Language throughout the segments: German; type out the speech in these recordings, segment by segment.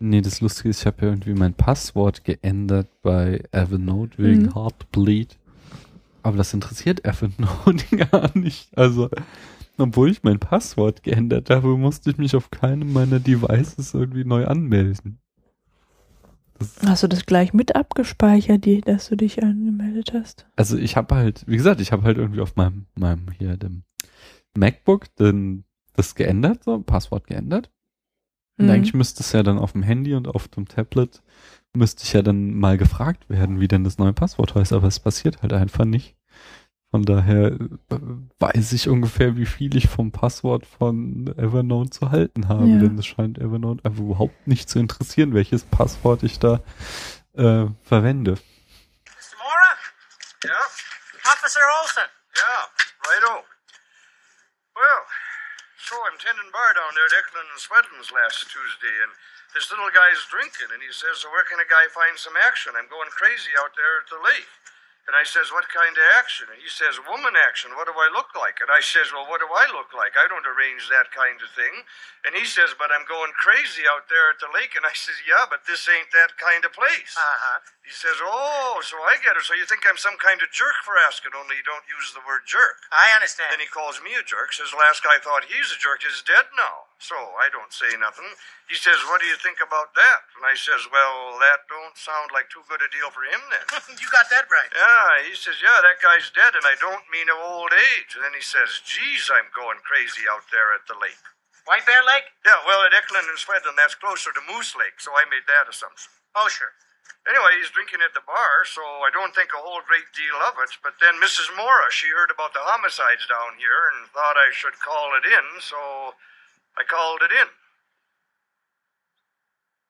Nee, das Lustige ist, ich habe ja irgendwie mein Passwort geändert bei Evernote wegen Mhm. Heartbleed. Aber das interessiert Evernote gar nicht. Also, obwohl ich mein Passwort geändert habe, musste ich mich auf keinem meiner Devices irgendwie neu anmelden. Das, Hast du das gleich mit abgespeichert, die, dass du dich angemeldet hast? also ich habe halt, wie gesagt, ich habe halt irgendwie auf meinem, meinem hier dem MacBook den, das geändert, so Passwort geändert. Und Mhm. eigentlich müsste es ja dann auf dem Handy und auf dem Tablet müsste ich ja dann mal gefragt werden, wie denn das neue Passwort heißt, aber es passiert halt einfach nicht. Von daher äh, weiß ich ungefähr, wie viel ich vom Passwort von Evernote zu halten habe, Ja. denn es scheint Evernote einfach überhaupt nicht zu interessieren, welches Passwort ich da äh, verwende. Mr. Mora? Yeah? Officer Olson. Yeah, righto. Well, so I'm tending bar down there at Eklund and Swedlin's last Tuesday, and this little guy's drinking, and he says, so where can a guy find some action? I'm going crazy out there at the lake. And I says, what kind of action? And he says, woman action. What do I look like? And I says, well, what do I look like? I don't arrange that kind of thing. And he says, but I'm going crazy out there at the lake. And I says, yeah, but this ain't that kind of place. Uh-huh. He says, oh, so I get it. So you think I'm some kind of jerk for asking, only you don't use the word jerk. I understand. Then he calls me a jerk. Says last guy thought he's a jerk is dead now. So I don't say nothing. He says, "What do you think about that?" And I says, "Well, that don't sound like too good a deal for him then." you got that right. yeah, he says, "Yeah, that guy's dead, and I don't mean of old age." And then he says, "Geez, I'm going crazy out there at the lake." White Bear Lake? Yeah, well, at Eklund and Swedland, that's closer to Moose Lake, so I made that assumption. Oh, sure. Anyway, he's drinking at the bar, so I don't think a whole great deal of it. But then Mrs. Mora, she heard about the homicides down here and thought I should call it in, so I called it in.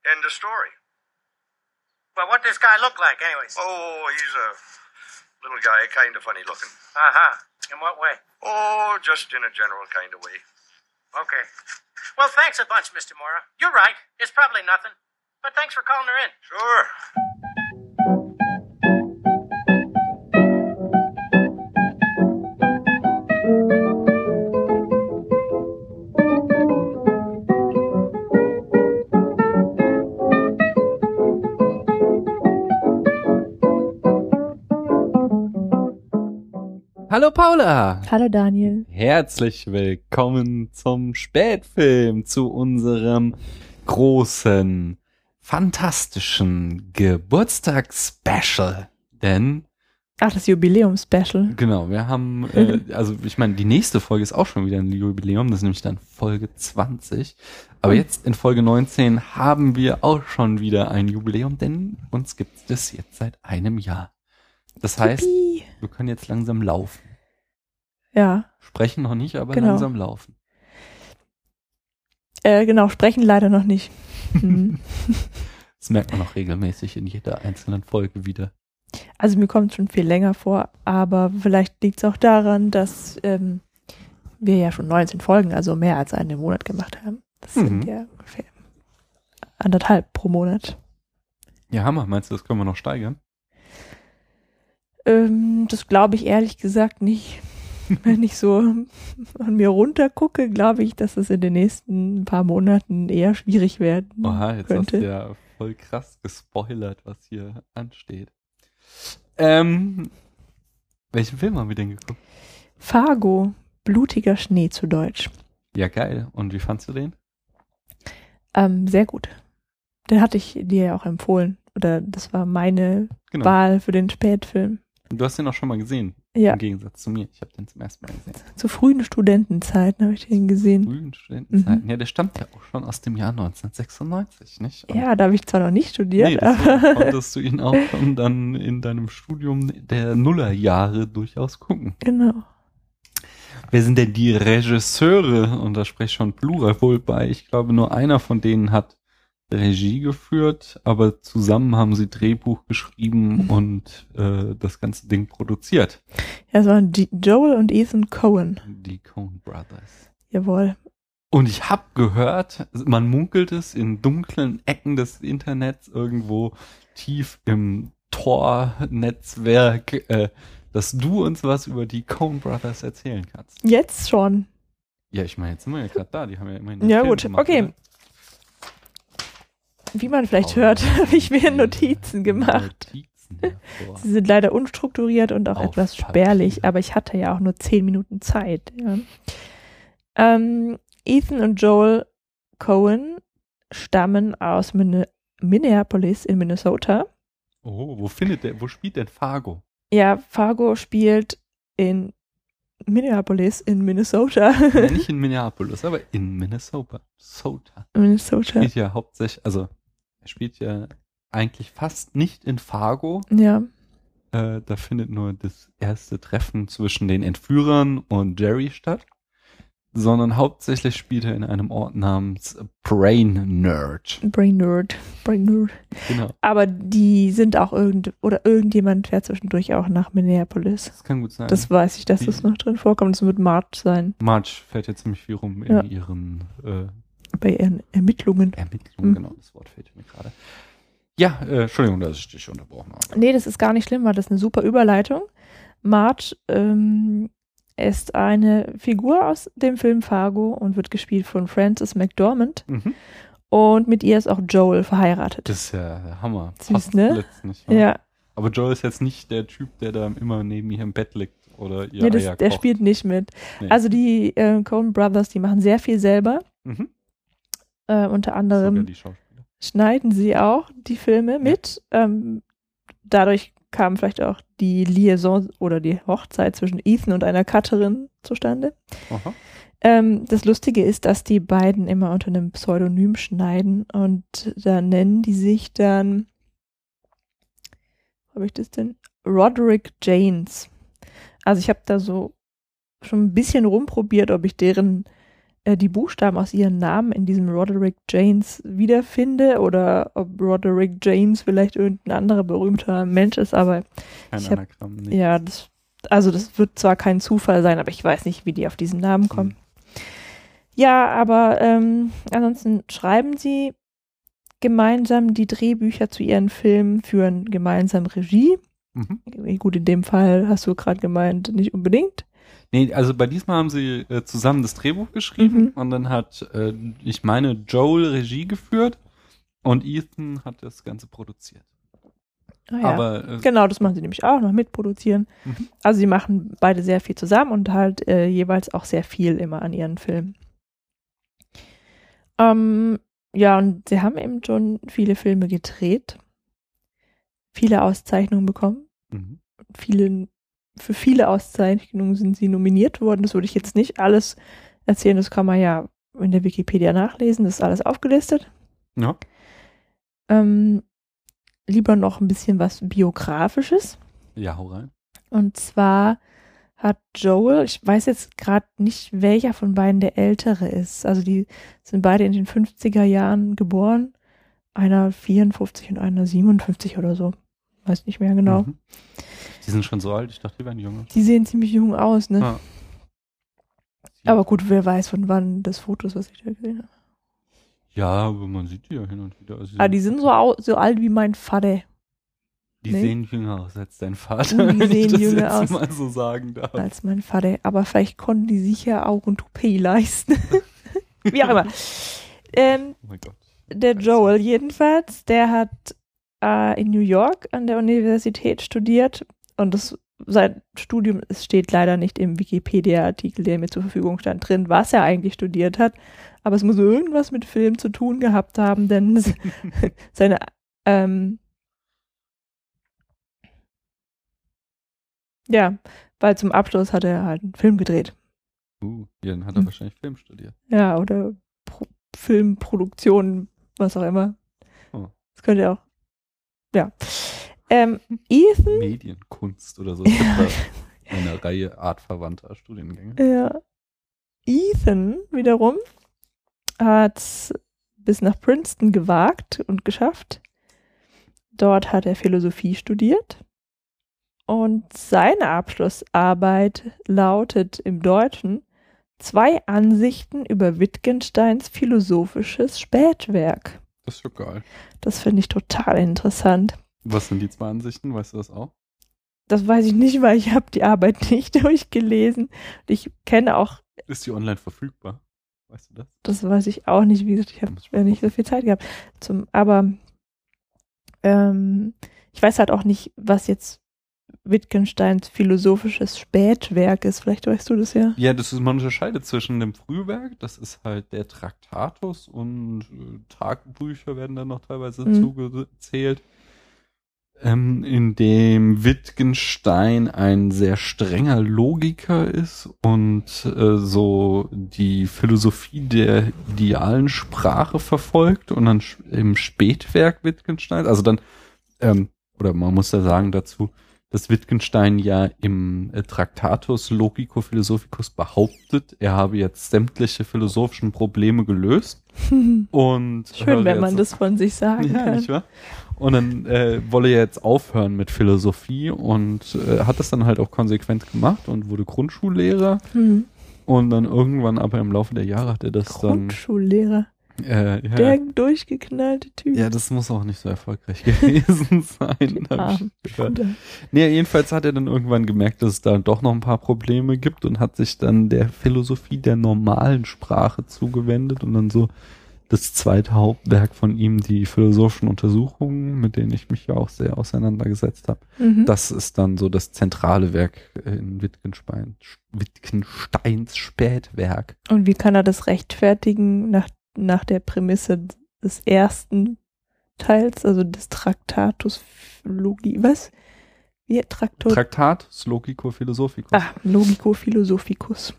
End of story. Well, what does this guy look like, anyways? Oh, he's a little guy, kind of funny looking. Uh-huh. In what way? Oh, just in a general kind of way. Okay. Well, thanks a bunch, Mr. Mora. You're right. It's probably nothing. But thanks for calling her in. Sure. Hallo Paula! Hallo Daniel. Herzlich willkommen zum Spätfilm, zu unserem großen, fantastischen Geburtstagsspecial. Denn, Ach, das Jubiläum-Special. genau, wir haben, äh, also ich meine, die nächste Folge ist auch schon wieder ein Jubiläum, das ist nämlich dann Folge 20. Aber jetzt in Folge 19 haben wir auch schon wieder ein Jubiläum, denn uns gibt es jetzt seit einem Jahr. Das heißt, Yippie. wir können jetzt langsam laufen. Ja, Sprechen noch nicht, aber Genau. langsam laufen. äh, genau, sprechen leider noch nicht. Mhm. Das merkt man auch regelmäßig in jeder einzelnen Folge wieder. Also mir kommt schon viel länger vor, aber vielleicht liegt es auch daran, dass ähm, wir ja schon 19 Folgen, also mehr als einen im Monat gemacht haben. Das Mhm. sind ja ungefähr anderthalb pro Monat. Ja, Hammer. Meinst du, das können wir noch steigern? Ähm, das glaube ich ehrlich gesagt nicht. Wenn ich so an mir runter gucke, glaube ich, dass es in den nächsten paar Monaten eher schwierig werden Oha, jetzt könnte. hast du ja voll krass gespoilert, was hier ansteht. Ähm, welchen Film haben wir denn geguckt? Fargo, blutiger Schnee zu Deutsch. Ja, geil. Und wie fandst du den? Ähm, sehr gut. Den hatte ich dir ja auch empfohlen. Oder das war meine Genau. Wahl für den Spätfilm. Du hast den auch schon mal gesehen. Ja, Im Gegensatz zu mir. Ich habe den zum ersten Mal gesehen. zu frühen Studentenzeiten habe ich den gesehen. Frühen Studentenzeiten. Mhm. Ja, der stammt ja auch schon aus dem Jahr 1996, nicht? Und Ja, da habe ich zwar noch nicht studiert, Nee, aber konntest du ihn auch schon dann in deinem Studium der Nullerjahre durchaus gucken. genau. Wer sind denn die Regisseure? Und da spreche ich schon Plural wohl bei. Ich glaube, nur einer von denen hat Regie geführt, aber zusammen haben sie Drehbuch geschrieben Mhm. und äh, das ganze Ding produziert. Ja, es waren Joel und Ethan Cohen. Die Coen Brothers. Jawohl. Und ich habe gehört, man munkelt es in dunklen Ecken des Internets irgendwo tief im Tor-Netzwerk, äh, dass du uns was über die Coen Brothers erzählen kannst. Jetzt schon. Ja, ich meine, jetzt sind wir ja gerade da. Die haben ja immerhin Ja, Film gut. gemacht, Okay. oder? Wie man vielleicht Oh, hört, habe ich mir Notizen. Gemacht. Notizen hervor. Sie sind leider unstrukturiert und auch Auf etwas Papier. spärlich, aber ich hatte ja auch nur zehn Minuten Zeit. Ja. Ähm, Ethan und Joel Cohen stammen aus Min Minneapolis in Minnesota. Oh, wo findet der, wo spielt denn Fargo? Ja, Fargo spielt in Minneapolis in Minnesota. Ja, nicht in Minneapolis, aber in Minnesota. Minnesota. Minnesota. Spielt ja hauptsächlich, also spielt ja eigentlich fast nicht in Fargo. Ja. Äh, da findet nur das erste Treffen zwischen den Entführern und Jerry statt. Sondern hauptsächlich spielt er in einem Ort namens Brain Nerd. Brain Nerd. Brain Nerd. Genau. Aber die sind auch irgend oder irgendjemand fährt zwischendurch auch nach Minneapolis. Das kann gut sein. Das weiß ich, dass Die- das noch drin vorkommt. Das wird March sein Marge fährt ja ziemlich viel rum in Ja. ihren äh, bei ihren Ermittlungen. Ermittlungen. Mhm. Genau, das Wort fehlt mir gerade. Ja, äh, Entschuldigung, dass ich dich unterbrochen habe. Nee, das ist gar nicht schlimm, weil das ist eine super Überleitung. Marge ähm, ist eine Figur aus dem Film Fargo und wird gespielt von Frances McDormand. Mhm. Und mit ihr ist auch Joel verheiratet. Das ist ja der Hammer. Süß, Passt ne? wahr? ja, Aber Joel ist jetzt nicht der Typ, der da immer neben ihr im Bett liegt oder ihr nee, das, der kocht. spielt nicht mit. Nee. Also die äh, Coen Brothers, die machen sehr viel selber. mhm. Äh, unter anderem schneiden sie auch die Filme mit. Ähm, dadurch kam vielleicht auch die Liaison oder die Hochzeit zwischen Ethan und einer Cutterin zustande. Ähm, das Lustige ist, dass die beiden immer unter einem Pseudonym schneiden und da nennen die sich dann, wo habe ich das denn? Roderick Janes. Also ich habe da so schon ein bisschen rumprobiert, ob ich deren äh, die Buchstaben aus ihren Namen in diesem Roderick Janes wiederfinde oder ob Roderick James vielleicht irgendein anderer berühmter Mensch ist, aber Kein Ich hab- Anagramm. nicht. ja, das, also das wird zwar kein Zufall sein, aber ich weiß nicht, wie die auf diesen Namen kommen. Ja, aber ähm, ansonsten schreiben sie gemeinsam die Drehbücher zu ihren Filmen, führen gemeinsam Regie. Mhm. Gut, in dem Fall hast du gerade gemeint, nicht unbedingt. Nee, also bei diesmal haben sie äh, zusammen das Drehbuch geschrieben Mhm. und dann hat, äh, ich meine, Joel Regie geführt und Ethan hat das Ganze produziert. Ah, ja. Aber äh, Genau, das machen sie nämlich auch noch mitproduzieren. Mhm. Also sie machen beide sehr viel zusammen und halt äh, jeweils auch sehr viel immer an ihren Filmen. Ähm, ja, und sie haben eben schon viele Filme gedreht, viele Auszeichnungen bekommen, mhm. viele, für viele Auszeichnungen sind sie nominiert worden. Das würde ich jetzt nicht alles erzählen, das kann man ja in der Wikipedia nachlesen, das ist alles aufgelistet. ja. Ähm, lieber noch ein bisschen was Biografisches. ja, hau rein. Und zwar hat Joel, ich weiß jetzt gerade nicht, welcher von beiden der ältere ist. Also die sind beide in den 50er Jahren geboren. Einer 54 und einer 57 oder so. Weiß nicht mehr genau. Mhm. Die sind schon so alt, ich dachte, die wären jünger. Die sehen ziemlich jung aus, ne? Ah. Aber gut, wer weiß von wann das Foto ist, was ich da gesehen habe. Ja, aber man sieht die ja hin und wieder. Also Ah, die sind so, au so alt wie mein Vater. Die nee. sehen jünger aus als dein Vater, die wenn ich sehen das jünger jetzt aus. mal so sagen darf. als mein Vater. Aber vielleicht konnten die sich ja auch ein Toupet leisten. wie auch immer. Ähm, Oh mein Gott. Der Joel jedenfalls, der hat äh, in New York an der Universität studiert und das sein Studium es steht leider nicht im Wikipedia-Artikel, der mir zur Verfügung stand, drin, was er eigentlich studiert hat. Aber es muss irgendwas mit Film zu tun gehabt haben, denn seine ähm, ja, weil zum Abschluss hat er halt einen Film gedreht. Uh, ja, dann hat er Hm. wahrscheinlich Film studiert. Ja, oder Pro Filmproduktion, was auch immer. Oh. Das könnte auch. Ja. Ähm, Ethan, Medienkunst oder so. Eine Reihe artverwandter Studiengänge. ja. Ethan wiederum hat bis nach Princeton gewagt und geschafft. Dort hat er Philosophie studiert. Und seine Abschlussarbeit lautet im Deutschen Zwei Ansichten über Wittgensteins philosophisches Spätwerk. Das ist ja geil. Das finde ich total interessant. Was sind die zwei Ansichten? Weißt du das auch? Das weiß ich nicht, weil ich habe die Arbeit nicht durchgelesen. Ich kenne auch, Ist die online verfügbar? Weißt du das? Das weiß ich auch nicht, wie gesagt, ich habe ja nicht so viel Zeit gehabt. Zum, aber ähm, ich weiß halt auch nicht, was jetzt Wittgensteins philosophisches Spätwerk ist. Vielleicht weißt du das ja. Ja, das ist, man unterscheidet zwischen dem Frühwerk, das ist halt der Traktatus und äh, Tagebücher werden dann noch teilweise Mhm. zugezählt, ähm, in dem Wittgenstein ein sehr strenger Logiker ist und äh, so die Philosophie der idealen Sprache verfolgt und dann im Spätwerk Wittgenstein, also dann, ähm, oder man muss ja sagen dazu, dass Wittgenstein ja im äh, Traktatus Logico Philosophicus behauptet, er habe jetzt sämtliche philosophischen Probleme gelöst und Schön, wenn man das von sich sagen ja, kann. nicht wahr? Und dann äh, wolle er jetzt aufhören mit Philosophie und äh, hat das dann halt auch konsequent gemacht und wurde Grundschullehrer Hm. und dann irgendwann aber im Laufe der Jahre hat er das Grundschullehrer. dann äh, ja, Der durchgeknallte Typ. ja, das muss auch nicht so erfolgreich gewesen sein. hab Arm. ich gehört. Oder- Nee, jedenfalls hat er dann irgendwann gemerkt, dass es da doch noch ein paar Probleme gibt und hat sich dann der Philosophie der normalen Sprache zugewendet und dann so das zweite Hauptwerk von ihm, die philosophischen Untersuchungen, mit denen ich mich ja auch sehr auseinandergesetzt habe. Mhm. Das ist dann so das zentrale Werk in Wittgenstein, Wittgensteins Spätwerk. Und wie kann er das rechtfertigen nach, nach der Prämisse des ersten Teils, also des Traktatus Logi, was? Wie Traktor? Traktatus Logico Philosophicus. ah, Logico Philosophicus.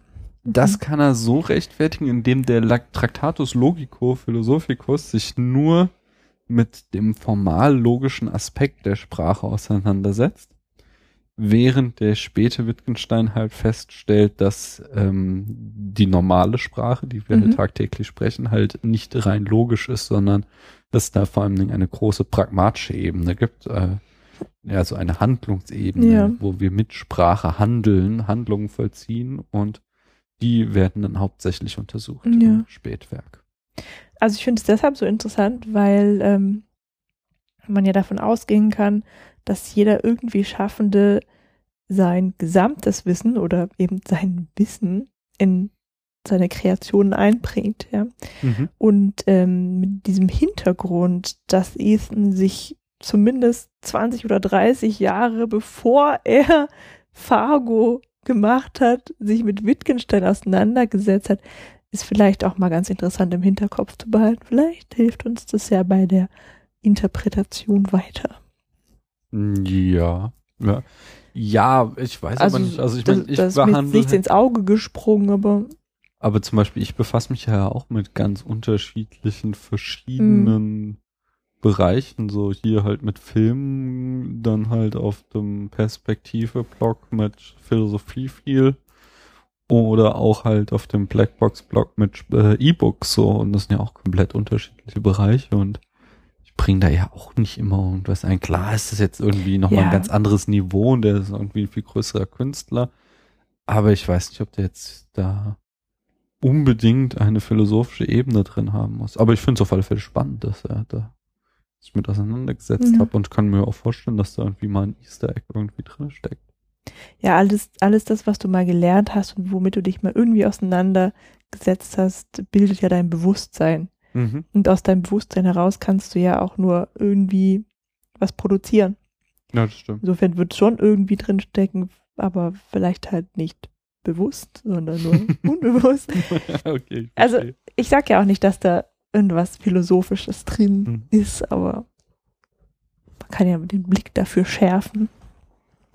Das Mhm. kann er so rechtfertigen, indem der Tractatus Logico Philosophicus sich nur mit dem formal logischen Aspekt der Sprache auseinandersetzt, während der späte Wittgenstein halt feststellt, dass ähm, die normale Sprache, die wir Mhm. halt tagtäglich sprechen, halt nicht rein logisch ist, sondern dass da vor allen Dingen eine große pragmatische Ebene gibt, äh, ja, so eine Handlungsebene, Ja. wo wir mit Sprache handeln, Handlungen vollziehen und die werden dann hauptsächlich untersucht Ja. im Spätwerk. Also ich finde es deshalb so interessant, weil ähm, man ja davon ausgehen kann, dass jeder irgendwie Schaffende sein gesamtes Wissen oder eben sein Wissen in seine Kreationen einbringt, ja. Mhm. Und ähm, mit diesem Hintergrund, dass Ethan sich zumindest 20 oder 30 Jahre bevor er Fargo gemacht hat, sich mit Wittgenstein auseinandergesetzt hat, ist vielleicht auch mal ganz interessant im Hinterkopf zu behalten. Vielleicht hilft uns das ja bei der Interpretation weiter. Ja. Ja. Ja, ich weiß aber nicht. Also ich das, meine, ich das ist mir behandle. nichts ins Auge gesprungen, aber Aber zum Beispiel, ich befasse mich ja auch mit ganz unterschiedlichen, verschiedenen Bereichen. So hier halt mit Filmen, dann halt auf dem Perspektive-Blog mit Philosophie viel. Oder auch halt auf dem Blackbox-Blog mit äh, E-Books so. Und das sind ja auch komplett unterschiedliche Bereiche. Und ich bringe da ja auch nicht immer irgendwas ein. Klar ist das jetzt irgendwie nochmal Ja. ein ganz anderes Niveau und der ist irgendwie ein viel größerer Künstler. Aber ich weiß nicht, ob der jetzt da unbedingt eine philosophische Ebene drin haben muss. Aber ich finde es auf alle Fälle spannend, dass er da sich mit auseinandergesetzt Ja. hat und kann mir auch vorstellen, dass da irgendwie mal ein Easter Egg irgendwie drin steckt. ja, alles, alles das, was du mal gelernt hast und womit du dich mal irgendwie auseinandergesetzt hast, bildet ja dein Bewusstsein. Mhm. Und aus deinem Bewusstsein heraus kannst du ja auch nur irgendwie was produzieren. Ja, das stimmt. Insofern wird schon irgendwie drinstecken, aber vielleicht halt nicht bewusst, sondern nur unbewusst. okay. ich Also-. Ich sag ja auch nicht, dass da irgendwas Philosophisches drin Hm. ist, aber man kann ja den Blick dafür schärfen.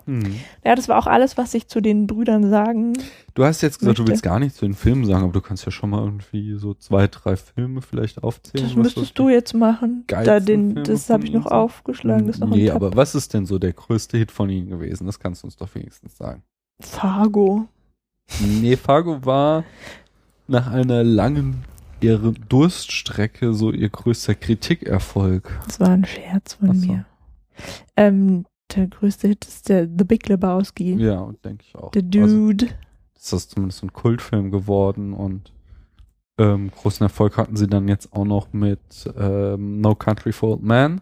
Hm. Ja, das war auch alles, was ich zu den Brüdern sagen. Du hast jetzt gesagt, du Möchte. willst gar nichts zu den Filmen sagen, aber du kannst ja schon mal irgendwie so zwei, drei Filme vielleicht aufzählen. Das müsstest du jetzt machen. Da den, das habe ich noch aufgeschlagen. Das noch nee, aber was ist denn so der größte Hit von ihnen gewesen? Das kannst du uns doch wenigstens sagen. Fargo. Nee, Fargo war nach einer langen ihre Durststrecke so ihr größter Kritikerfolg. Das war ein Scherz von so. mir. Ähm, der größte Hit ist der The Big Lebowski. Ja, denke ich auch. The Also, Dude. ist das zumindest ein Kultfilm geworden und ähm, großen Erfolg hatten sie dann jetzt auch noch mit ähm, No Country for Old Men.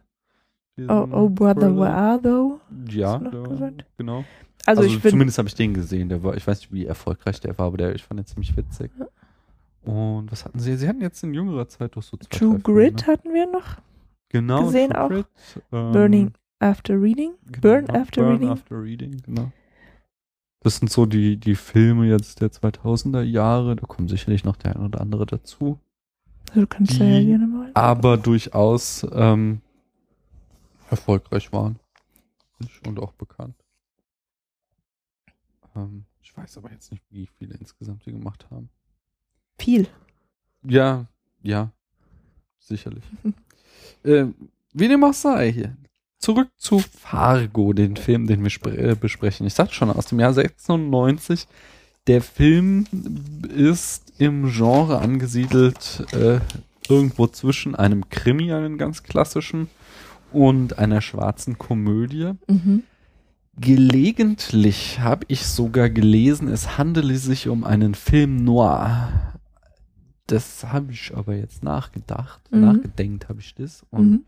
Oh, oh, Brother, Thriller. where are thou? Ja, gesagt? genau. Also, Also, ich zumindest habe ich den gesehen. Der war, ich weiß nicht, wie erfolgreich der war, aber der, ich fand den ziemlich witzig. Und was hatten sie? Sie hatten jetzt in jüngerer Zeit doch so zwei, True Grit ne? hatten wir noch. genau, gesehen True auch. Grit, ähm, Burning After Reading. genau, Burn After Burn Reading. After Reading, genau. Das sind so die, die Filme jetzt der 2000er Jahre. Da kommen sicherlich noch der ein oder andere dazu. Also du kannst ja Die gerne mal. aber durchaus ähm, erfolgreich waren. Und auch bekannt. Ähm, ich weiß aber jetzt nicht, wie viele insgesamt die gemacht haben. Viel. Ja, ja, sicherlich. ähm, wie dem auch sei hier. Zurück zu Fargo, den Film, den wir äh, besprechen. Ich sagte schon, aus dem Jahr 96. Der Film ist im Genre angesiedelt, äh, irgendwo zwischen einem Krimi, einen ganz klassischen, und einer schwarzen Komödie. Mhm. Gelegentlich habe ich sogar gelesen, es handele sich um einen Film noir. Das habe ich aber jetzt nachgedacht, Mhm. nachgedenkt habe ich das und Mhm.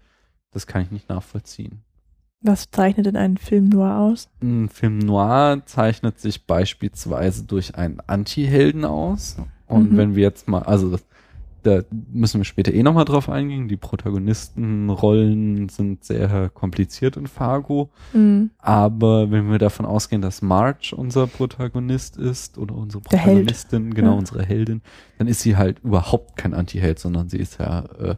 das kann ich nicht nachvollziehen. Was zeichnet denn einen Film nur aus? Ein Film noir zeichnet sich beispielsweise durch einen Anti-Helden aus. Und Mhm. wenn wir jetzt mal, also das, da müssen wir später eh nochmal drauf eingehen. Die Protagonistenrollen sind sehr kompliziert in Fargo. Mhm. Aber wenn wir davon ausgehen, dass Marge unser Protagonist ist oder unsere. Protagonistin, genau Ja. unsere Heldin, dann ist sie halt überhaupt kein Anti-Held, sondern sie ist ja äh,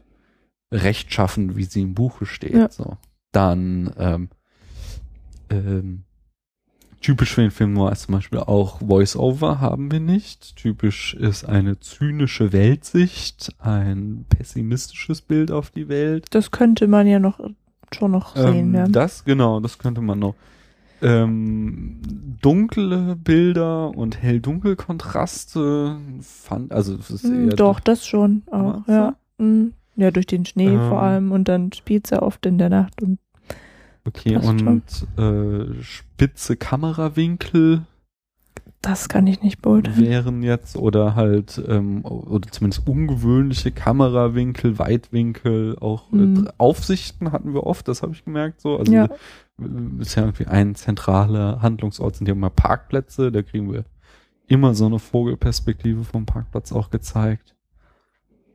rechtschaffen, wie sie im Buche steht. Ja. So. Dann ähm, ähm, typisch für den Film Noir ist zum Beispiel auch Voice-Over haben wir nicht. Typisch ist eine zynische Weltsicht, ein pessimistisches Bild auf die Welt. Das könnte man ja noch schon noch sehen. Ähm, ja. Das, genau, das könnte man noch. Ähm, dunkle Bilder und hell-dunkel-Kontraste fand, also es ist Hm, eher Doch, das schon auch, ja. Mhm. Ja, durch den Schnee Ähm. vor allem und dann spielt ja oft in der Nacht und okay und äh, spitze Kamerawinkel das kann ich nicht beurteilen. wären jetzt oder halt ähm, oder zumindest ungewöhnliche Kamerawinkel, Weitwinkel, auch Mhm. äh, Aufsichten hatten wir oft, das habe ich gemerkt so. Also Ja. äh, ist ja irgendwie ein zentraler Handlungsort sind ja immer Parkplätze, da kriegen wir immer so eine Vogelperspektive vom Parkplatz auch gezeigt.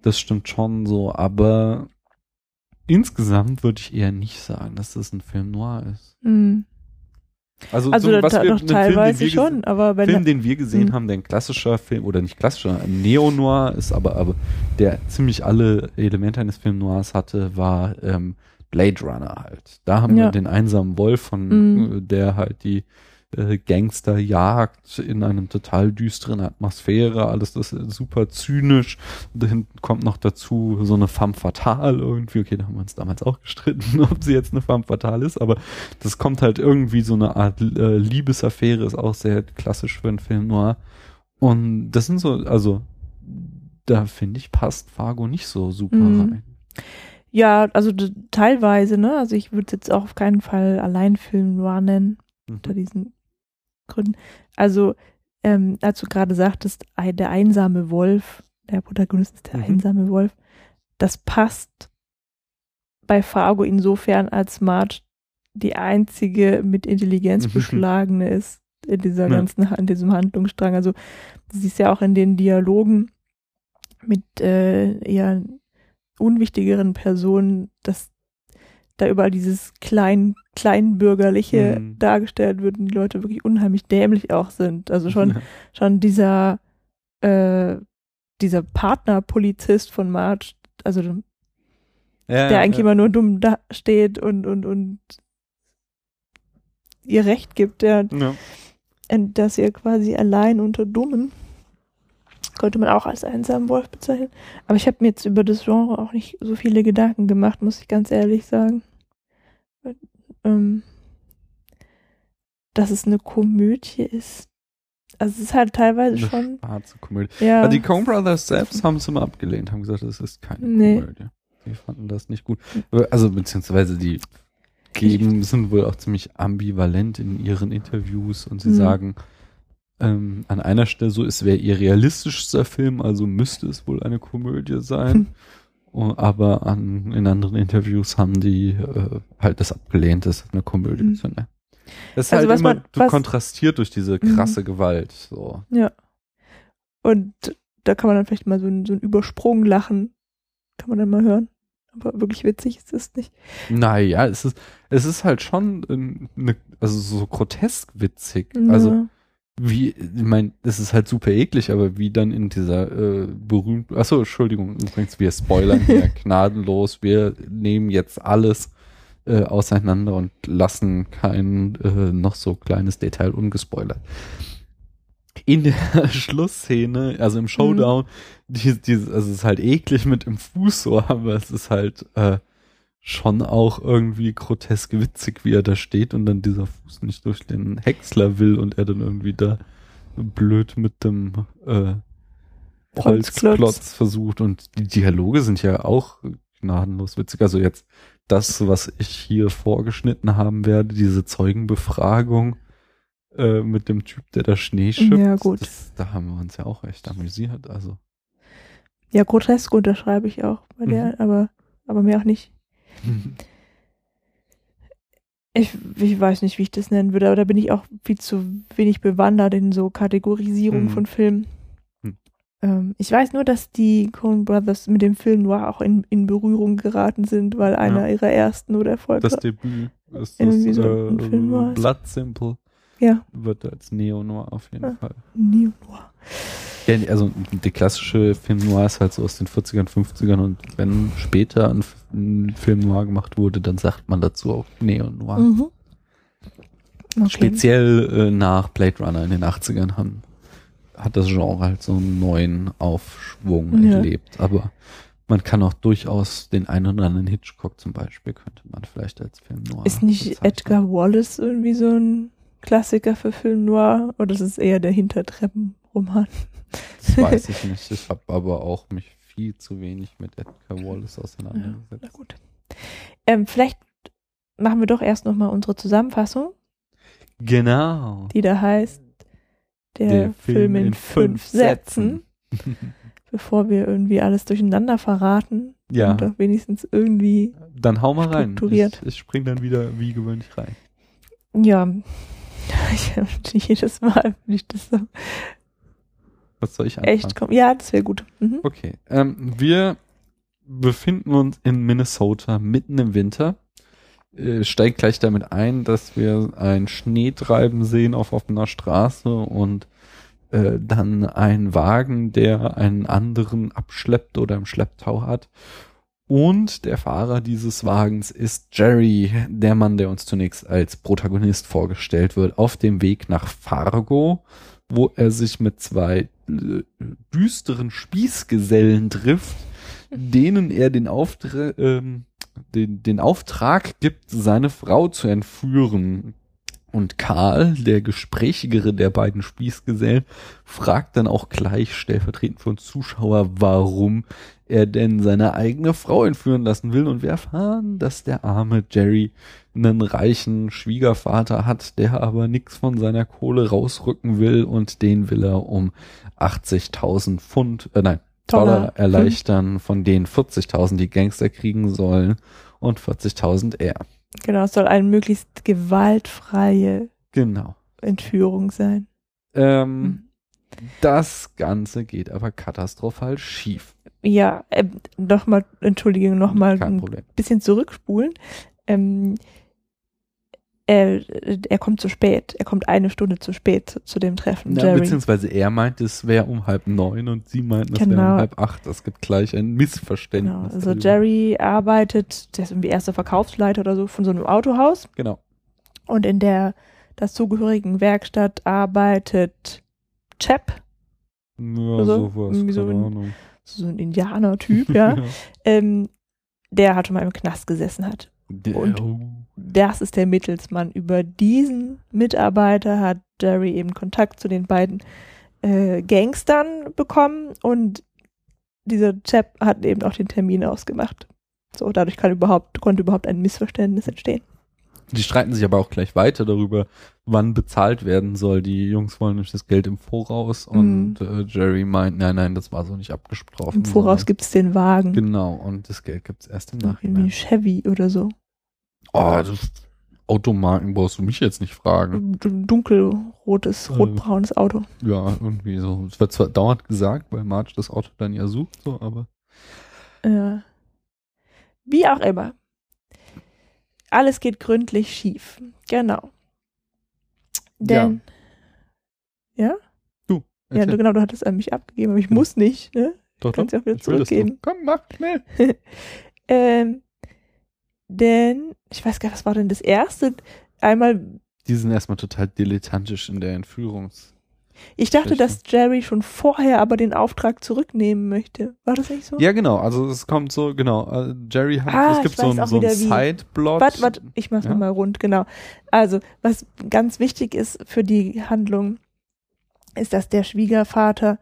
Das stimmt schon so, aber insgesamt würde ich eher nicht sagen, dass das ein Film noir ist. Mhm. Also, Also so, was wir- doch Film, teilweise wir schon, aber wenn Film, den wir gesehen Mhm. haben, der ein klassischer Film, oder nicht klassischer, ein Neo-Noir ist, aber, aber der ziemlich alle Elemente eines Film Noirs hatte, war ähm, Blade Runner halt. Da haben Ja. wir den einsamen Wolf von, Mhm. der halt die äh, Gangster jagt in einem total düsteren Atmosphäre, alles das ist super zynisch. Und dahin kommt noch dazu so eine femme fatale irgendwie. Okay, da haben wir uns damals auch gestritten, ob sie jetzt eine femme fatale ist, aber das kommt halt irgendwie so eine Art äh, Liebesaffäre, ist auch sehr klassisch für einen Film noir. Und das sind so, also da finde ich, passt Fargo nicht so super Mhm. rein. Ja, also teilweise, ne? Also ich würde es jetzt auch auf keinen Fall allein Film noir nennen, unter Mhm. diesen Gründen. Also, ähm, als du gerade sagtest, der einsame Wolf, der Protagonist ist der Mhm. einsame Wolf, das passt bei Fargo insofern, als Marge die einzige mit Intelligenz Mhm. beschlagene ist in dieser Ja. ganzen, in diesem Handlungsstrang. Also, sie ist ja auch in den Dialogen mit äh, eher unwichtigeren Personen, dass da überall dieses klein, kleinbürgerliche Mhm. dargestellt wird und die Leute wirklich unheimlich dämlich auch sind. Also schon, Ja. schon dieser, äh, dieser Partnerpolizist von Marge, also Ja, der eigentlich ja. immer nur dumm da steht und, und, und ihr Recht gibt, der, Ja. und dass ihr quasi allein unter Dummen könnte man auch als einsamen Wolf bezeichnen. Aber ich habe mir jetzt über das Genre auch nicht so viele Gedanken gemacht, muss ich ganz ehrlich sagen. Ähm, dass es eine Komödie ist. Also es ist halt teilweise Eine schon. schwarze Komödie. Ja. Ja, die Coen Brothers selbst haben es immer abgelehnt, haben gesagt, das ist keine Nee. Komödie. Die fanden das nicht gut. Aber- Also beziehungsweise die geben, sind wohl auch ziemlich ambivalent in ihren Interviews und sie Mhm. sagen ähm, an einer Stelle so, es wäre ihr realistischster Film, also müsste es wohl eine Komödie sein. Hm. Aber an, in anderen Interviews haben die äh, halt das abgelehnt, das eine Komödie Mhm. zu nennen. Das ist Also halt immer man- so was- kontrastiert durch diese Mhm. krasse Gewalt. So. Ja. Und da kann man dann vielleicht mal so ein, so ein Übersprung lachen. Kann man dann mal hören. Aber wirklich witzig ist es nicht. Naja, es ist, es ist halt schon ähm, ne, also so grotesk witzig. Also Ja. Wie, ich meine, es ist halt super eklig, aber wie dann in dieser äh, berühmten, achso, Entschuldigung, übrigens, wir spoilern hier gnadenlos, wir nehmen jetzt alles äh, auseinander und lassen kein äh, noch so kleines Detail ungespoilert. In der Schlussszene, also im Showdown, die, die, also es ist halt eklig mit dem Fuß so, aber es ist halt äh, schon auch irgendwie grotesk witzig, wie er da steht und dann dieser Fuß nicht durch den Häcksler will und er dann irgendwie da blöd mit dem äh, Holzklotz. Holzklotz versucht und die Dialoge sind ja auch gnadenlos witzig. Also jetzt das, was ich hier vorgeschnitten haben werde, diese Zeugenbefragung äh, mit dem Typ, der da Schnee schippt. Ja, gut. Das, da haben wir uns ja auch echt amüsiert. Also Ja, grotesk unterschreibe ich auch bei der, aber, aber mehr auch nicht. Ich, ich weiß nicht, wie ich das nennen würde, aber da bin ich auch viel zu wenig bewandert in so Kategorisierung Mhm. von Filmen. Hm. Ähm, ich weiß nur, dass die Coen Brothers mit dem Film Noir auch in, in Berührung geraten sind, weil einer ihrer ersten oder das erfolgreich. Debüt ist das Irgendwie so äh, Film es. Blood Simple Ja, wird als Neo-Noir auf jeden Ah. Fall. Neo Noir. Ja, also die klassische Film Noir ist halt so aus den 40ern, 50ern und wenn später ein, ein Film Noir gemacht wurde, dann sagt man dazu auch Neo Noir. Mhm. Okay. Speziell äh, nach Blade Runner in den 80ern haben, hat das Genre halt so einen neuen Aufschwung Ja. erlebt. Aber man kann auch durchaus den einen oder anderen Hitchcock zum Beispiel, könnte man vielleicht als Film Noir Ist nicht bezeichnen. Edgar Wallace irgendwie so ein Klassiker für Film Noir? Oder ist es eher der Hintertreppenroman? Das weiß ich nicht. Ich habe aber auch mich viel zu wenig mit Edgar Wallace Na auseinandergesetzt. gut. Ähm, vielleicht machen wir doch erst nochmal unsere Zusammenfassung, Genau. die da heißt Der, Film, in, fünf Sätzen, bevor wir irgendwie alles durcheinander verraten Ja, und doch wenigstens irgendwie, dann hau mal rein. Ich, ich spring dann wieder wie gewöhnlich rein. ja, ich, jedes Mal finde ich das so Was soll ich anfangen? echt kommen. Ja, das wäre gut. Mhm. Okay. Ähm, wir befinden uns in Minnesota mitten im Winter. Äh, steigt gleich damit ein, dass wir ein Schneetreiben sehen auf offener Straße und äh, dann ein Wagen, der einen anderen abschleppt oder im Schlepptau hat. Und der Fahrer dieses Wagens ist Jerry, der Mann, der uns zunächst als Protagonist vorgestellt wird, auf dem Weg nach Fargo, wo er sich mit zwei äh, düsteren Spießgesellen trifft, denen er den, Auftra ähm, den, den Auftrag gibt, seine Frau zu entführen. Und Karl, der gesprächigere der beiden Spießgesellen, fragt dann auch gleich stellvertretend uns Zuschauer, warum er denn seine eigene Frau entführen lassen will. Und wir erfahren, dass der arme Jerry einen reichen Schwiegervater hat, der aber nichts von seiner Kohle rausrücken will und den will er um 80.000 Pfund, äh, nein, Dollar Dollar. erleichtern, von denen 40.000 die Gangster kriegen sollen und 40.000 er. Genau, es soll eine möglichst gewaltfreie Genau. Entführung sein. Ähm, Mhm. Das Ganze geht aber katastrophal schief. Ja, äh, nochmal, Entschuldigung, nochmal ein Problem. bisschen zurückspulen. Ähm, er, er kommt zu spät. Er kommt eine Stunde zu spät zu, zu dem Treffen. Jerry. beziehungsweise er meint, es wäre um halb neun und sie meinten, es wäre Genau. um halb acht. Es gibt gleich ein Missverständnis. Genau. Also darüber. Jerry arbeitet, der ist irgendwie erster Verkaufsleiter oder so von so einem Autohaus Genau. und in der dazugehörigen Werkstatt arbeitet Chap, Ja, Also, sowas. so ein- so ein Indianer-Typ, ja, ähm, der halt schon mal im Knast gesessen hat. Und- oh. Das ist der Mittelsmann. Über diesen Mitarbeiter hat Jerry eben Kontakt zu den beiden äh, Gangstern bekommen und dieser Chap hat eben auch den Termin ausgemacht. So, dadurch kann überhaupt, konnte überhaupt ein Missverständnis entstehen. Die streiten sich aber auch gleich weiter darüber, wann bezahlt werden soll. Die Jungs wollen nämlich das Geld im Voraus und äh, Jerry meint, nein, nein, das war so nicht abgesprochen. Mhm. Im Voraus sondern- gibt's den Wagen. Genau, und das Geld gibt's erst im Irgendwie Nachhinein. Chevy oder so. Oh, das, Automarken brauchst du mich jetzt nicht fragen. Dunkelrotes, Ähm. rotbraunes Auto. Ja, irgendwie so. Es wird zwar dauernd gesagt, weil Marge das Auto dann ja sucht, so, aber Ja. Wie auch immer. Alles geht gründlich schief. Genau. Denn, ja? Ja, erzähl. genau, du hattest an mich abgegeben, aber ich Genau. muss nicht, ne? doch, kannst ja auch wieder ich zurückgeben. doch. Komm, mach schnell. Ähm, denn, ich weiß gar nicht, was war denn das erste? Einmal, Die sind erstmal total dilettantisch in der Entführungs. Ich dachte, dass Jerry schon vorher aber den Auftrag zurücknehmen möchte. War das nicht so? Ja, genau. Also es kommt so, genau. äh, Jerry hat, Ah, es gibt so ein, so ein wieder wie. Sideplot. Warte, warte, ich mach's Ja. nochmal rund, genau. Also, was ganz wichtig ist für die Handlung, ist, dass der Schwiegervater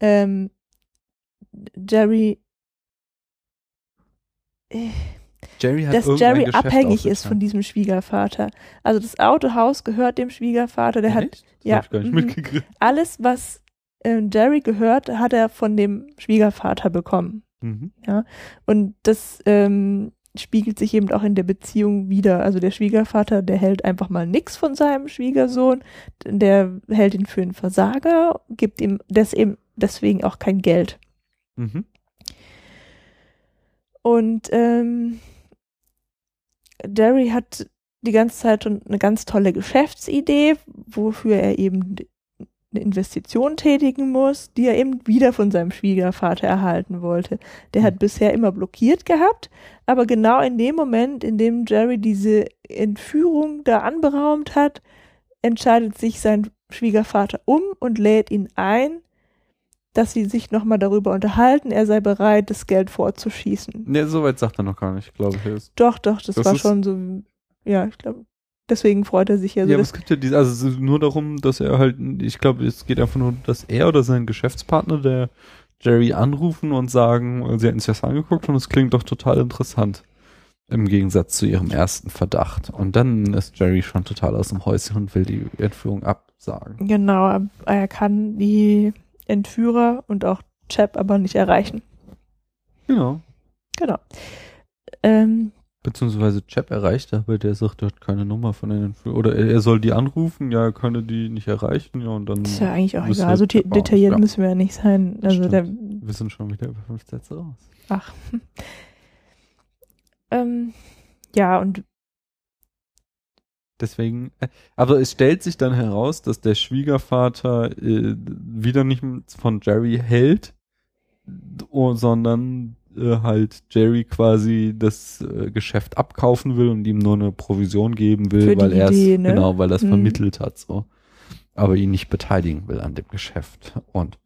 ähm, Jerry, äh, Jerry hat dass Jerry abhängig ist von diesem Schwiegervater. Also das Autohaus gehört dem Schwiegervater, der hat Echt? Das ja, mitgekriegt. alles, was ähm, Jerry gehört, hat er von dem Schwiegervater bekommen. Mhm. Und das ähm, spiegelt sich eben auch in der Beziehung wieder. Also der Schwiegervater, der hält einfach mal nix von seinem Schwiegersohn, der hält ihn für einen Versager, gibt ihm deswegen auch kein Geld. Mhm. Und ähm, Jerry hat die ganze Zeit schon eine ganz tolle Geschäftsidee, wofür er eben eine Investition tätigen muss, die er eben wieder von seinem Schwiegervater erhalten wollte. Der hat bisher immer blockiert gehabt, aber genau in dem Moment, in dem Jerry diese Entführung da anberaumt hat, entscheidet sich sein Schwiegervater um und lädt ihn ein, dass sie sich nochmal darüber unterhalten, er sei bereit, das Geld vorzuschießen. Ne, soweit sagt er noch gar nicht, glaube ich. Jetzt. Doch, doch, das, Das war schon so, ja, ich glaube, deswegen freut er sich ja so. ja, aber es gibt ja diese, also nur darum, dass er halt, ich glaube, es geht einfach nur, dass er oder sein Geschäftspartner, der Jerry anrufen und sagen, sie hätten sich das angeguckt und es klingt doch total interessant. Im Gegensatz zu ihrem ersten Verdacht. Und dann ist Jerry schon total aus dem Häuschen und will die Entführung absagen. genau, er kann die Entführer und auch Chap aber nicht erreichen. Genau. Genau. Ähm, Beziehungsweise Chap erreicht, aber der sagt, er hat keine Nummer von den Entführern. Oder er, er soll die anrufen, ja, er könne die nicht erreichen, ja, und dann ist ja eigentlich auch egal. Also Chap detailliert ja. müssen wir ja nicht sein. Also Stimmt. der, Wir sind schon wieder über fünf Sätze raus. ach. ähm, ja, und Deswegen, äh, aber es stellt sich dann heraus, dass der Schwiegervater äh, wieder nicht von Jerry hält, oh, sondern äh, halt Jerry quasi das äh, Geschäft abkaufen will und ihm nur eine Provision geben will, weil er es ne? genau, weil er es Mhm. vermittelt hat, so, aber ihn nicht beteiligen will an dem Geschäft und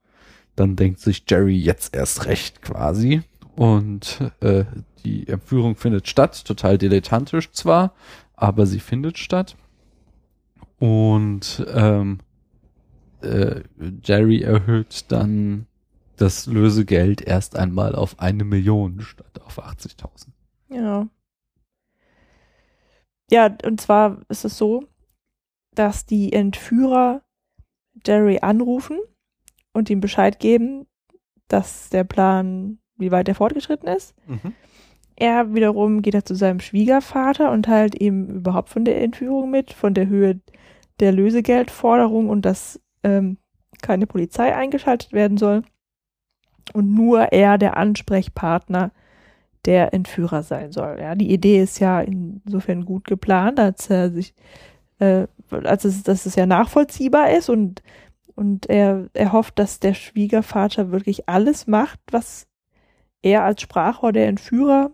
dann denkt sich Jerry jetzt erst recht quasi und äh, die Entführung findet statt, total dilettantisch zwar, aber sie findet statt. Und ähm, äh, Jerry erhöht dann das Lösegeld erst einmal auf eine Million statt auf 80.000. Ja. Ja, und zwar ist es so, dass die Entführer Jerry anrufen und ihm Bescheid geben, dass der Plan, wie weit er fortgeschritten ist. Er wiederum geht er zu seinem Schwiegervater und teilt ihm überhaupt von der Entführung mit, von der Höhe der Lösegeldforderung und dass ähm, keine Polizei eingeschaltet werden soll und nur er der Ansprechpartner der Entführer sein soll. Ja, die Idee ist ja insofern gut geplant, als er sich, äh, als es, dass es ja nachvollziehbar ist und und er, er hofft, dass der Schwiegervater wirklich alles macht, was er als Sprachrohr der Entführer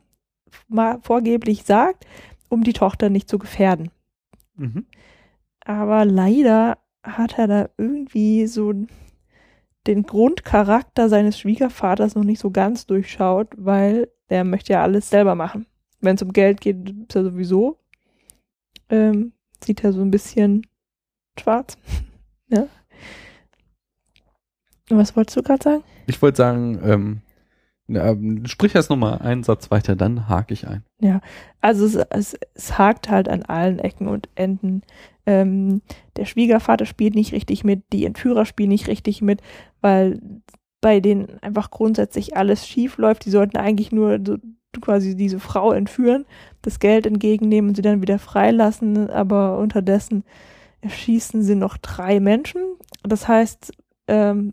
mal vorgeblich sagt, um die Tochter nicht zu gefährden. Mhm. Aber leider hat er da irgendwie so den Grundcharakter seines Schwiegervaters noch nicht so ganz durchschaut, weil der möchte ja alles selber machen. Wenn es um Geld geht, ist er sowieso. Ähm, sieht er so ein bisschen schwarz. ja. Und Was wolltest du gerade sagen? Ich wollte sagen, ähm, ähm, sprich erst nochmal einen Satz weiter, dann hake ich ein. Also es, es, es hakt halt an allen Ecken und Enden. Ähm, der Schwiegervater spielt nicht richtig mit, die Entführer spielen nicht richtig mit, weil bei denen einfach grundsätzlich alles schief läuft. Die sollten eigentlich nur so quasi diese Frau entführen, das Geld entgegennehmen und sie dann wieder freilassen, aber unterdessen erschießen sie noch drei Menschen. Das heißt, ähm,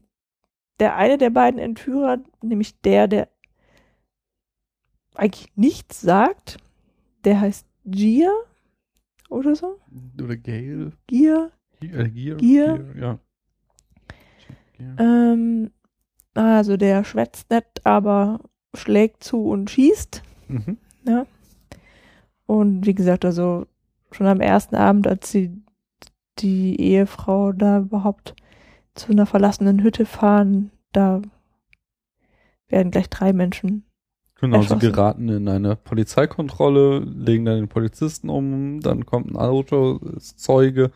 der eine der beiden Entführer, nämlich der, der eigentlich nichts sagt, der heißt Gia oder so. Oder Gale. Gia. Äh, Gier. Gier. Gier, Ja. Gier. Ähm, also der schwätzt nicht, aber schlägt zu und schießt. Mhm. Und wie gesagt, also schon am ersten Abend, als sie die Ehefrau da überhaupt zu einer verlassenen Hütte fahren, da werden gleich drei Menschen. Genau, sie geraten in eine Polizeikontrolle, legen dann den Polizisten um, dann kommt ein Auto, ist Zeuge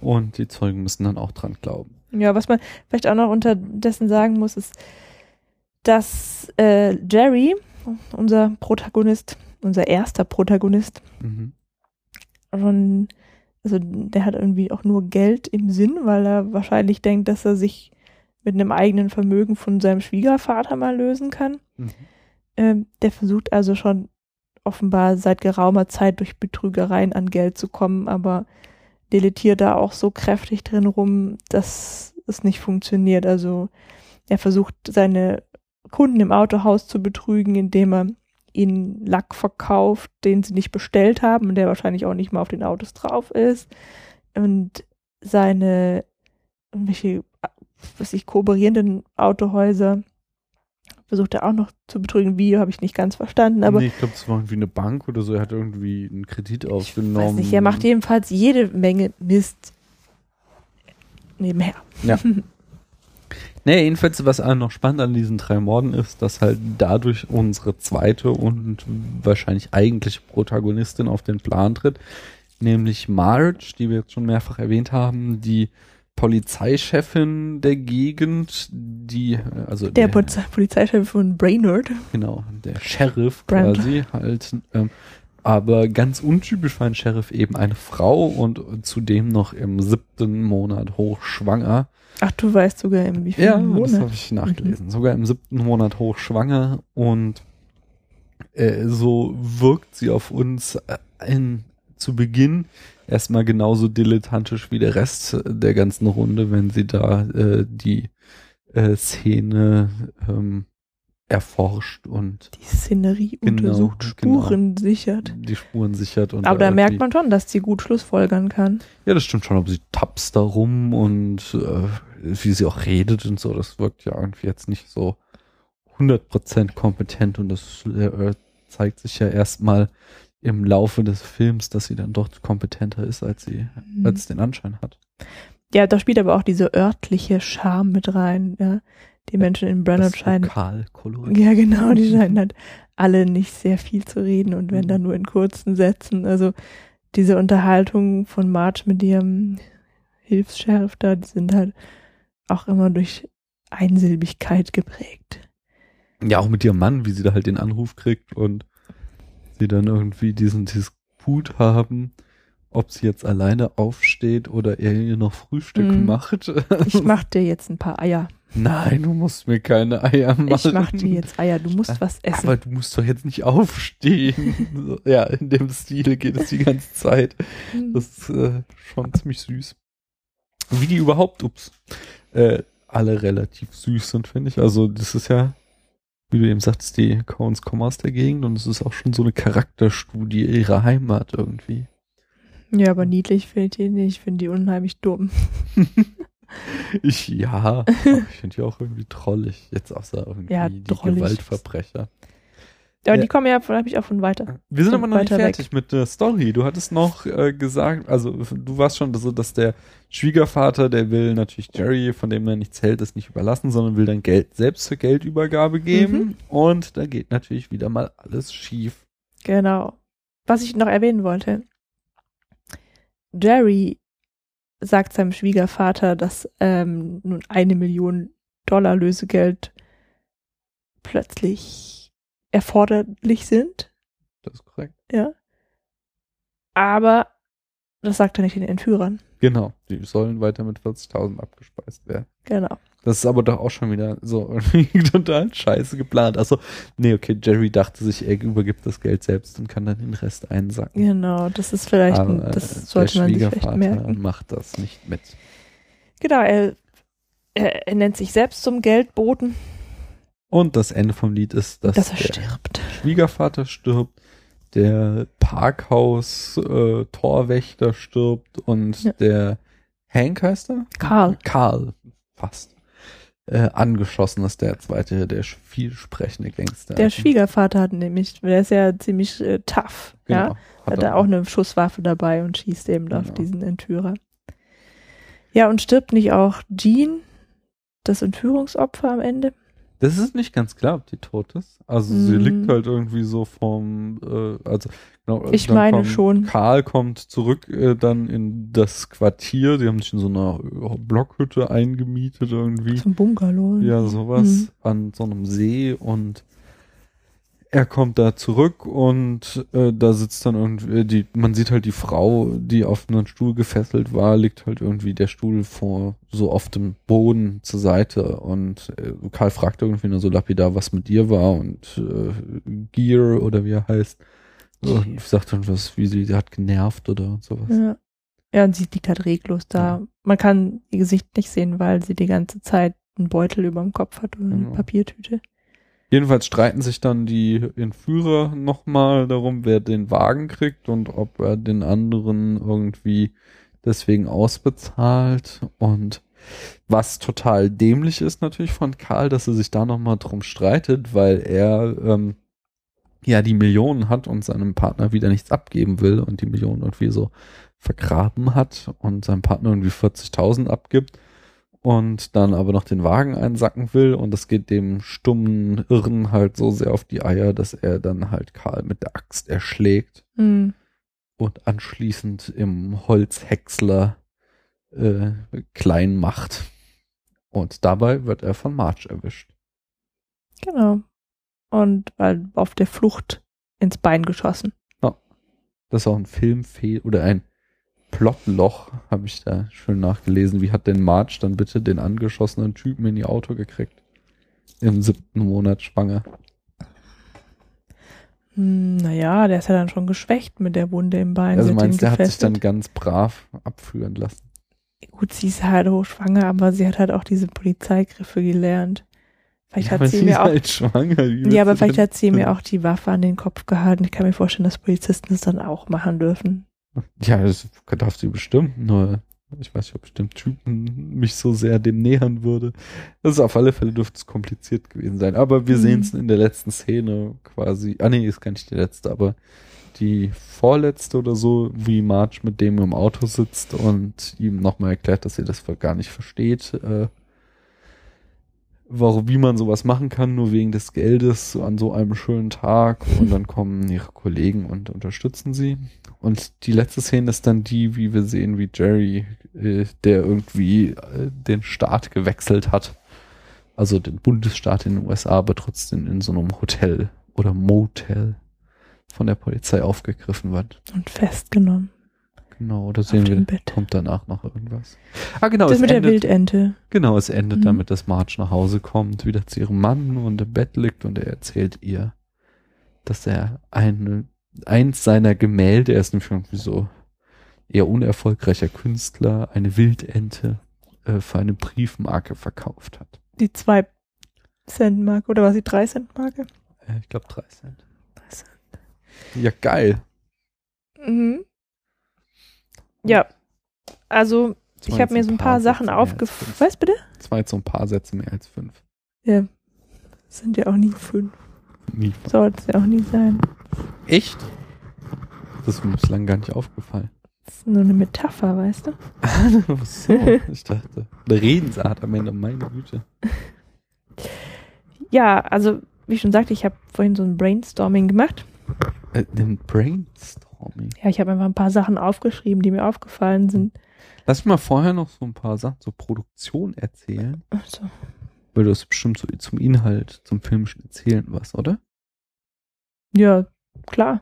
und die Zeugen müssen dann auch dran glauben. Ja, was man vielleicht auch noch unterdessen sagen muss, ist, dass äh, Jerry, unser Protagonist, unser erster Protagonist, Mhm. schon, also der hat irgendwie auch nur Geld im Sinn, weil er wahrscheinlich denkt, dass er sich mit einem eigenen Vermögen von seinem Schwiegervater mal lösen kann. Mhm. Ähm, der versucht also schon offenbar seit geraumer Zeit durch Betrügereien an Geld zu kommen, aber deletiert da auch so kräftig drin rum, dass es nicht funktioniert. Also er versucht seine Kunden im Autohaus zu betrügen, indem er ihnen Lack verkauft, den sie nicht bestellt haben und der wahrscheinlich auch nicht mal auf den Autos drauf ist. Und seine irgendwelche, was ich, kooperierenden Autohäuser versucht er auch noch zu betrügen. Wie, habe ich nicht ganz verstanden, aber nee, ich glaube, es war irgendwie eine Bank oder so, er hat irgendwie einen Kredit ich aufgenommen. weiß nicht, er macht jedenfalls jede Menge Mist nebenher. Nee, jedenfalls, was auch noch spannend an diesen drei Morden ist, dass halt dadurch unsere zweite und wahrscheinlich eigentliche Protagonistin auf den Plan tritt, nämlich Marge, die wir jetzt schon mehrfach erwähnt haben, die Polizeichefin der Gegend, die, also Der Polize Polizeichef von Brainerd. genau, der Sheriff Brand. quasi halt, ähm, aber ganz untypisch für einen Sheriff eben eine Frau und zudem noch im siebten Monat hochschwanger. Ach, du weißt sogar im wie Ja, vielen das habe Monat. ich nachgelesen. Sogar im siebten Monat hochschwanger und äh, so wirkt sie auf uns äh, in, zu Beginn erstmal genauso dilettantisch wie der Rest der ganzen Runde, wenn sie da äh, die äh, Szene ähm, erforscht und Die Szenerie Genau, untersucht, genau. Spuren sichert. die Spuren sichert. Und Aber da merkt man schon, dass sie gut schlussfolgern kann. Ja, das stimmt schon, aber sie tapst da rum und äh, wie sie auch redet und so, das wirkt ja irgendwie jetzt nicht so 100% kompetent und das äh, zeigt sich ja erstmal im Laufe des Films, dass sie dann doch kompetenter ist, als sie Mhm. als den Anschein hat. Ja, da spielt aber auch diese örtliche Charme mit rein. Ja. Die Menschen in Brennard das scheinen. Ja, genau, die scheinen halt alle nicht sehr viel zu reden und wenn Mhm. dann nur in kurzen Sätzen. Also diese Unterhaltung von Marge mit ihrem Hilfs-Sheriff da, die sind halt auch immer durch Einsilbigkeit geprägt. Ja, auch mit ihrem Mann, wie sie da halt den Anruf kriegt und sie dann irgendwie diesen Disput haben, ob sie jetzt alleine aufsteht oder er ihr noch Frühstück Mhm. macht. Ich mach dir jetzt ein paar Eier. Nein, du musst mir keine Eier machen. Ich mach dir jetzt Eier. Du musst was essen. Aber du musst doch jetzt nicht aufstehen. Ja, in dem Stil geht es die ganze Zeit. Das ist äh, schon ziemlich süß. Wie die überhaupt, ups, äh, alle relativ süß sind, finde ich. Also das ist ja, wie du eben sagtest, die Coens kommen aus der Gegend und es ist auch schon so eine Charakterstudie ihrer Heimat irgendwie. ja, aber niedlich finde ich die nicht. Ich finde die unheimlich dumm. Ich, ja, ich finde die auch irgendwie trollig. Jetzt außer irgendwie Ja, die drollig. Gewaltverbrecher. Aber Ja. die kommen ja, habe ich auch von weiter. Wir sind aber noch nicht Weiter weg. fertig mit der Story. Du hattest noch äh, gesagt, also du warst schon so, dass der Schwiegervater, der will natürlich Jerry, von dem er nichts hält, das nicht überlassen, sondern will dann Geld selbst zur Geldübergabe geben. Mhm. Und da geht natürlich wieder mal alles schief. Genau. Was ich noch erwähnen wollte. Jerry sagt seinem Schwiegervater, dass ähm, nun eine Million Dollar Lösegeld plötzlich erforderlich sind. Das ist korrekt. Ja. Aber das sagt er nicht den Entführern. Genau. Die sollen weiter mit 40.000 abgespeist werden. Genau. Das ist aber doch auch schon wieder so total scheiße geplant. Also, nee, okay, Jerry dachte sich, er übergibt das Geld selbst und kann dann den Rest einsacken. Genau, das ist vielleicht, ein, Aber, äh, das sollte man sich vielleicht Schwiegervater merken. macht das nicht mit. Genau, er, er, er nennt sich selbst zum Geldboten, Und das Ende vom Lied ist, dass, dass er der stirbt. Schwiegervater stirbt, der Parkhaus äh, Torwächter stirbt und Ja. der Hank heißt er? Karl. Karl, fast. Äh, angeschossen ist der zweite, der vielsprechende Gangster. Der Schwiegervater hat nämlich, der ist ja ziemlich äh, tough, ja. Genau. Hat er auch eine Schusswaffe dabei und schießt eben auf Genau. diesen Entführer. Ja, und stirbt nicht auch Jean, das Entführungsopfer am Ende? Das ist nicht ganz klar, ob die tot ist. Also sie Mhm. liegt halt irgendwie so vom, äh, also genau, Ich meine schon. Karl kommt zurück äh, dann in das Quartier. Die haben sich in so einer äh, Blockhütte eingemietet irgendwie. Zum Bungalow. Ja, sowas Mhm. an so einem See und er kommt da zurück und äh, da sitzt dann irgendwie die, man sieht halt die Frau, die auf einen Stuhl gefesselt war, liegt halt irgendwie der Stuhl vor so auf dem Boden zur Seite und äh, Karl fragt irgendwie nur so lapidar, was mit ihr war und äh, Gear oder wie er heißt und sagt dann was, wie sie, sie hat genervt oder sowas. Ja. ja, und sie liegt halt reglos da. Man kann ihr Gesicht nicht sehen, weil sie die ganze Zeit einen Beutel über dem Kopf hat oder eine Genau. Papiertüte. Jedenfalls streiten sich dann die Entführer nochmal darum, wer den Wagen kriegt und ob er den anderen irgendwie deswegen ausbezahlt. Und was total dämlich ist natürlich von Karl, dass er sich da nochmal drum streitet, weil er ähm, ja die Millionen hat und seinem Partner wieder nichts abgeben will und die Millionen irgendwie so vergraben hat und seinem Partner irgendwie 40.000 abgibt und dann aber noch den Wagen einsacken will und das geht dem stummen Irren halt so sehr auf die Eier, dass er dann halt Karl mit der Axt erschlägt Mhm. und anschließend im Holzhäcksler äh, klein macht. Und dabei wird er von Marge erwischt. Genau. Und weil auf der Flucht ins Bein geschossen. Das ist auch ein Filmfehl oder ein Plotloch, habe ich da schön nachgelesen. Wie hat denn Marge dann bitte den angeschossenen Typen in ihr Auto gekriegt? Im siebten Monat schwanger. Hm, naja, der ist ja dann schon geschwächt mit der Wunde im Bein. Also meinst du, der hat sich dann ganz brav abführen lassen? Gut, sie ist halt hochschwanger, aber sie hat halt auch diese Polizeigriffe gelernt. Vielleicht aber hat sie sie mir auch. halt schwanger. Ja, aber vielleicht hat sie mir auch die Waffe an den Kopf gehalten. Ich kann mir vorstellen, dass Polizisten das dann auch machen dürfen. Ja, das darf sie bestimmt, nur ich weiß nicht, ob bestimmt Typen mich so sehr dem nähern würde. Das ist auf alle Fälle dürfte es kompliziert gewesen sein. Aber wir Mhm. sehen es in der letzten Szene quasi. Ah nee, ist gar nicht die letzte, aber die vorletzte oder so, wie Marge mit dem im Auto sitzt und ihm nochmal erklärt, dass sie das gar nicht versteht, äh, warum, wie man sowas machen kann, nur wegen des Geldes an so einem schönen Tag. Und dann kommen ihre Kollegen und unterstützen sie. Und die letzte Szene ist dann die, wie wir sehen, wie Jerry, äh, der irgendwie äh, den Staat gewechselt hat. Also den Bundesstaat in den USA, aber trotzdem in so einem Hotel oder Motel von der Polizei aufgegriffen wird. Und festgenommen. Genau, da sehen wir, Bett. kommt danach noch irgendwas. Ah, genau, das es mit der endet, Wildente. Genau, es endet Mhm. damit, dass Marge nach Hause kommt, wieder zu ihrem Mann und im Bett liegt und er erzählt ihr, dass er eine, eins seiner Gemälde, er ist nämlich irgendwie so eher unerfolgreicher Künstler, eine Wildente äh, für eine Briefmarke verkauft hat. Die 2 Cent Marke oder was die 3 Cent Marke? Äh, ich glaube drei Cent. Drei Cent. Ja, geil. Mhm. Ja. Also, Das ich habe mir so ein paar Sätze Sachen aufgefallen. Was bitte? Das war jetzt so ein paar Sätze mehr als fünf. Ja. Das sind ja auch nie fünf. Nie. Sollte es ja auch nie sein. Echt? Das ist mir bislang gar nicht aufgefallen. Das ist nur eine Metapher, weißt du? Ach so, ich dachte. Eine Redensart am Ende, meine Güte. Ja, also, wie ich schon sagte, ich habe vorhin so ein Brainstorming gemacht. Äh, Brainstorming. Ja, ich habe einfach ein paar Sachen aufgeschrieben, die mir aufgefallen sind. Lass mich mal vorher noch so ein paar Sachen zur Produktion erzählen. Also, Weil du hast bestimmt so zum Inhalt, zum filmischen Erzählen was, oder? ja, klar.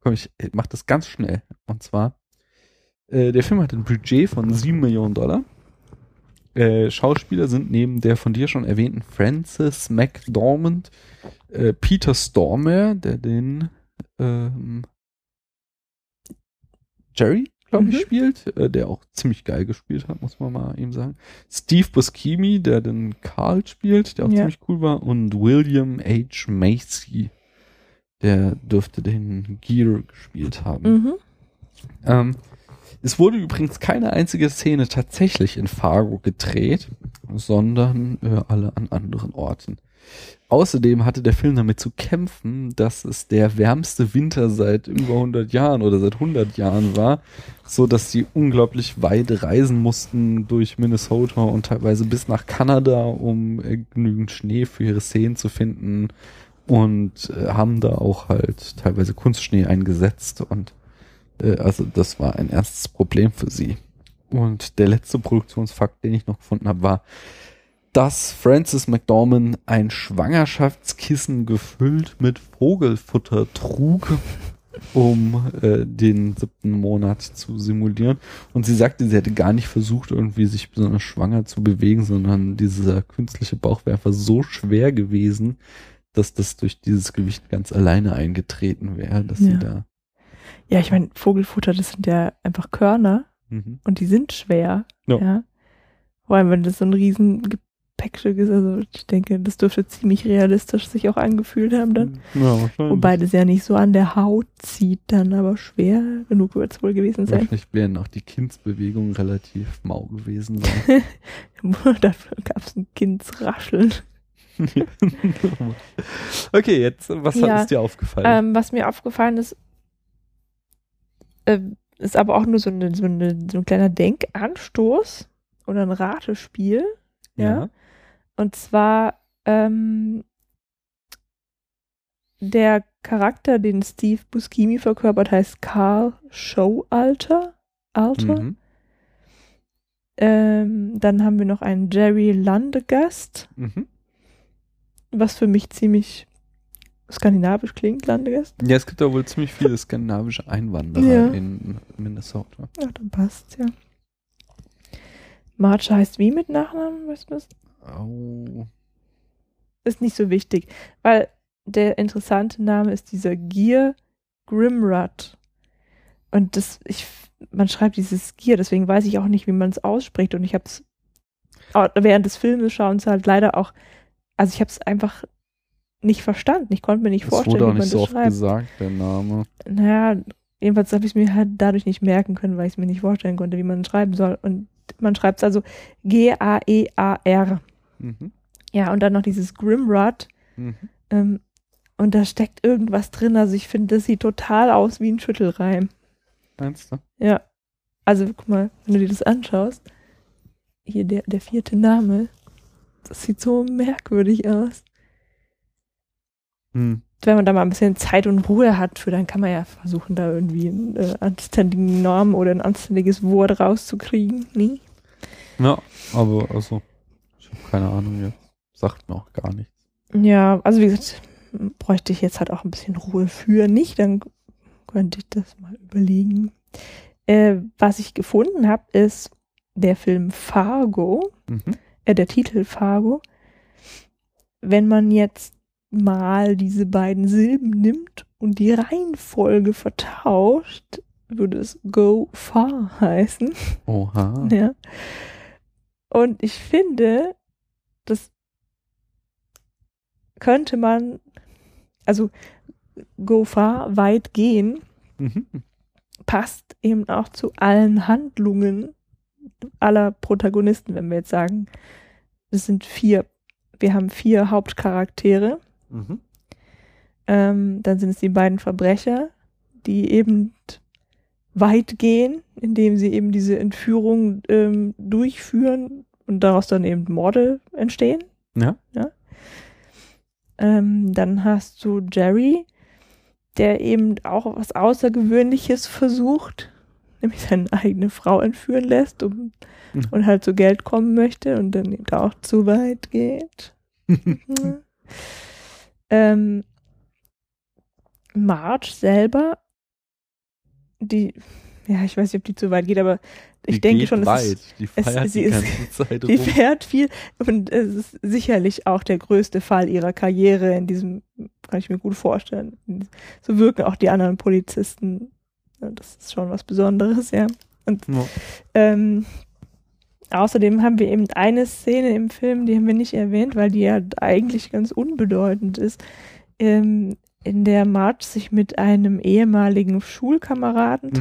Komm, ich mach das ganz schnell. Und zwar, äh, der Film hat ein Budget von 7 Millionen Dollar. Äh, Schauspieler sind neben der von dir schon erwähnten Francis McDormand, äh, Peter Stormare, der den ähm, Jerry, glaube ich, Mhm. spielt, äh, der auch ziemlich geil gespielt hat, muss man mal ihm sagen. Steve Buscemi, der den Carl spielt, der auch Ja. ziemlich cool war. Und William H. Macy, der dürfte den Gear gespielt haben. Mhm. Ähm, es wurde übrigens keine einzige Szene tatsächlich in Fargo gedreht, sondern äh, alle an anderen Orten. Außerdem hatte der Film damit zu kämpfen, dass es der wärmste Winter seit über 100 Jahren oder seit 100 Jahren war, so dass sie unglaublich weit reisen mussten durch Minnesota und teilweise bis nach Kanada, um äh, genügend Schnee für ihre Szenen zu finden und äh, haben da auch halt teilweise Kunstschnee eingesetzt und äh, also das war ein ernstes Problem für sie. Und der letzte Produktionsfakt, den ich noch gefunden habe, war, dass Francis McDormand ein Schwangerschaftskissen gefüllt mit Vogelfutter trug, um äh, den siebten Monat zu simulieren. Und sie sagte, sie hätte gar nicht versucht, irgendwie sich besonders schwanger zu bewegen, sondern dieser künstliche Bauchwerfer so schwer gewesen, dass das durch dieses Gewicht ganz alleine eingetreten wäre, dass Ja. sie da. Ja, ich meine, Vogelfutter, das sind ja einfach Körner Mhm. und die sind schwer. Ja. Ja. Vor allem, wenn das so ein riesen Gepäckstück ist, also ich denke, das dürfte ziemlich realistisch sich auch angefühlt haben dann. Ja. Wobei das ja nicht so an der Haut zieht, dann aber schwer genug wird es wohl gewesen sein. Wahrscheinlich wären auch die Kindsbewegungen relativ mau gewesen sein. Dafür gab es ein Kindsrascheln. okay, jetzt, was Ja, ist dir aufgefallen? Ähm, was mir aufgefallen ist, äh, ist aber auch nur so, eine, so, eine, so ein kleiner Denkanstoß oder ein Ratespiel. ja. Und zwar ähm, der Charakter, den Steve Buscemi verkörpert, heißt Carl Showalter. Alter. Mhm. Ähm, dann haben wir noch einen Jerry Landegast, Mhm. was für mich ziemlich skandinavisch klingt, Landegast. Ja, es gibt da wohl ziemlich viele skandinavische Einwanderer Ja. in Minnesota. Ja, dann passt's, ja. Marge heißt wie mit Nachnamen, weißt du das? Oh. Ist nicht so wichtig, weil der interessante Name ist dieser Gear Grimrod. Und das, ich, man schreibt dieses Gear, deswegen weiß ich auch nicht, wie man es ausspricht. Und ich habe es während des Filmes schauens halt leider auch, also ich habe es einfach nicht verstanden. Ich konnte mir nicht Das vorstellen, wurde auch wie man nicht so das oft schreibt. gesagt, der Name. Naja, jedenfalls habe ich es mir halt dadurch nicht merken können, weil ich es mir nicht vorstellen konnte, wie man es schreiben soll. Und man schreibt es also G-A-E-A-R. Mhm. Ja, und dann noch dieses Grimrod. Mhm. Ähm, und da steckt irgendwas drin. Also ich finde, das sieht total aus wie ein Schüttelreim. Meinst du? Ja. Also guck mal, wenn du dir das anschaust, hier der, der vierte Name, das sieht so merkwürdig aus. Hm. Wenn man da mal ein bisschen Zeit und Ruhe hat, für dann kann man ja versuchen, da irgendwie einen äh, anständigen Namen oder ein anständiges Wort rauszukriegen. Nee? Ja, aber also, keine Ahnung jetzt. Sagt mir auch gar nichts. Ja, also wie gesagt, bräuchte ich jetzt halt auch ein bisschen Ruhe für nicht, dann könnte ich das mal überlegen. Äh, was ich gefunden habe, ist der Film Fargo, Mhm. äh, der Titel Fargo. Wenn man jetzt mal diese beiden Silben nimmt und die Reihenfolge vertauscht, würde es Go Far heißen. Oha. Ja. Und ich finde, das könnte man, also go far, weit gehen, Mhm. passt eben auch zu allen Handlungen aller Protagonisten, wenn wir jetzt sagen, es sind vier, wir haben vier Hauptcharaktere, Mhm. ähm, dann sind es die beiden Verbrecher, die eben weit gehen, indem sie eben diese Entführung ähm, durchführen und daraus dann eben Morde entstehen. Ja. Ähm, dann hast du Jerry, der eben auch was Außergewöhnliches versucht, nämlich seine eigene Frau entführen lässt um, Mhm. und halt zu Geld kommen möchte und dann eben auch zu weit geht. Ja. ähm, Marge selber, die ja, ich weiß nicht, ob die zu weit geht, aber ich Die denke schon, es weit. ist, die es- feiert sie die ist- ganze Zeit die rum. fährt viel und es ist sicherlich auch der größte Fall ihrer Karriere in diesem, kann ich mir gut vorstellen. So wirken auch die anderen Polizisten. Das ist schon was Besonderes, ja. Ja. Ähm, außerdem haben wir eben eine Szene im Film, die haben wir nicht erwähnt, weil die ja eigentlich ganz unbedeutend ist, ähm, in der Marge sich mit einem ehemaligen Schulkameraden Mhm.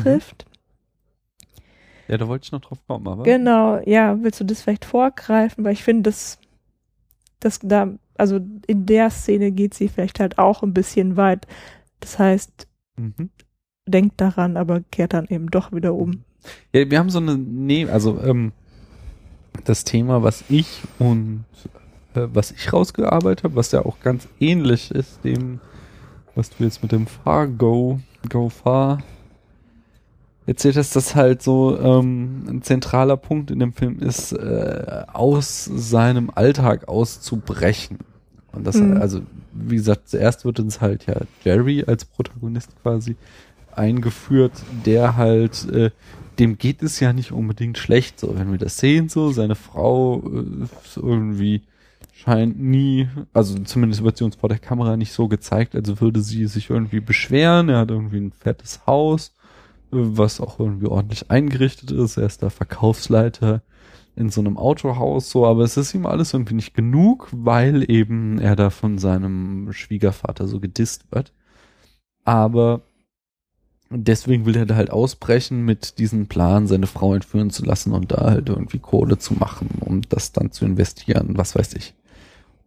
Ja, da wollte ich noch drauf kommen, aber. Genau, ja, willst du das vielleicht vorgreifen? Weil ich finde, das, das da, also in der Szene geht sie vielleicht halt auch ein bisschen weit. Das heißt, Mhm. denkt daran, aber kehrt dann eben doch wieder um. Ja, wir haben so eine, nee, also ähm, das Thema, was ich und äh, was ich rausgearbeitet habe, was ja auch ganz ähnlich ist dem, was du jetzt mit dem Far Go, Go Far erzählt hast, dass halt so ähm, ein zentraler Punkt in dem Film ist, äh, aus seinem Alltag auszubrechen. Und das, Mhm. also, wie gesagt, zuerst wird uns halt ja Jerry als Protagonist quasi eingeführt, der halt, äh, dem geht es ja nicht unbedingt schlecht, so, wenn wir das sehen, so, seine Frau äh, irgendwie scheint nie, also zumindest wird sie uns vor der Kamera nicht so gezeigt, als würde sie sich irgendwie beschweren, er hat irgendwie ein fettes Haus, was auch irgendwie ordentlich eingerichtet ist, er ist da Verkaufsleiter in so einem Autohaus, so, aber es ist ihm alles irgendwie nicht genug, weil eben er da von seinem Schwiegervater so gedisst wird. Aber deswegen will er da halt ausbrechen mit diesem Plan, seine Frau entführen zu lassen und da halt irgendwie Kohle zu machen, um das dann zu investieren, was weiß ich.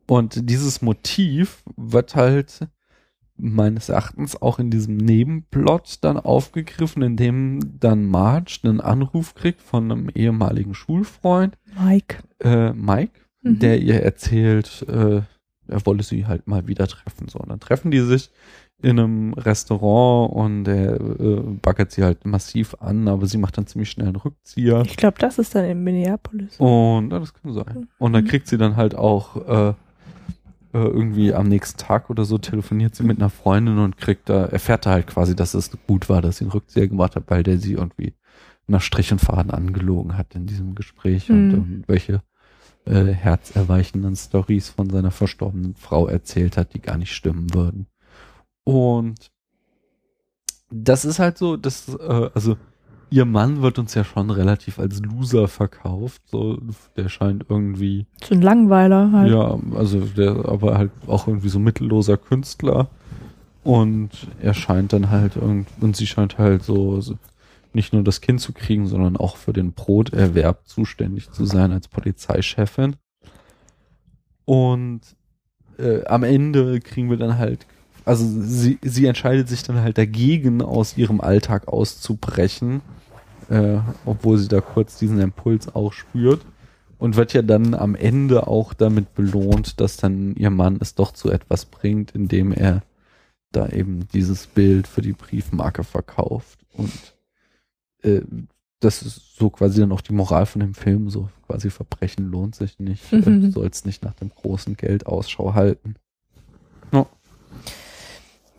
Und dieses Motiv wird halt meines Erachtens auch in diesem Nebenplot dann aufgegriffen, in dem dann Marge einen Anruf kriegt von einem ehemaligen Schulfreund, Mike. äh, Mike, Mhm. der ihr erzählt, äh, er wolle sie halt mal wieder treffen. So, und dann treffen die sich in einem Restaurant und er äh, baggert sie halt massiv an, aber sie macht dann ziemlich schnell einen Rückzieher. Ich glaube, das ist dann in Minneapolis. Und ja, das kann sein. Und dann Mhm. kriegt sie dann halt auch äh, äh, irgendwie am nächsten Tag oder so telefoniert sie mit einer Freundin und kriegt da, erfährt da halt quasi, dass es gut war, dass sie einen Rückzieher gemacht hat, weil der sie irgendwie nach Strich und Faden angelogen hat in diesem Gespräch und Mhm. irgendwelche äh, herzerweichenden Stories von seiner verstorbenen Frau erzählt hat, die gar nicht stimmen würden. Und das ist halt so, das, äh, also ihr Mann wird uns ja schon relativ als Loser verkauft. So, der scheint irgendwie, So ein Langweiler halt. ja, also der, aber halt auch irgendwie so mittelloser Künstler. Und er scheint dann halt irgend, und sie scheint halt so, so nicht nur das Kind zu kriegen, sondern auch für den Broterwerb zuständig zu sein als Polizeichefin. Und äh, am Ende kriegen wir dann halt, also sie, sie entscheidet sich dann halt dagegen, aus ihrem Alltag auszubrechen, äh, obwohl sie da kurz diesen Impuls auch spürt und wird ja dann am Ende auch damit belohnt, dass dann ihr Mann es doch zu etwas bringt, indem er da eben dieses Bild für die Briefmarke verkauft und äh, das ist so quasi dann auch die Moral von dem Film, so quasi Verbrechen lohnt sich nicht, Mhm. du sollst nicht nach dem großen Geld Ausschau halten.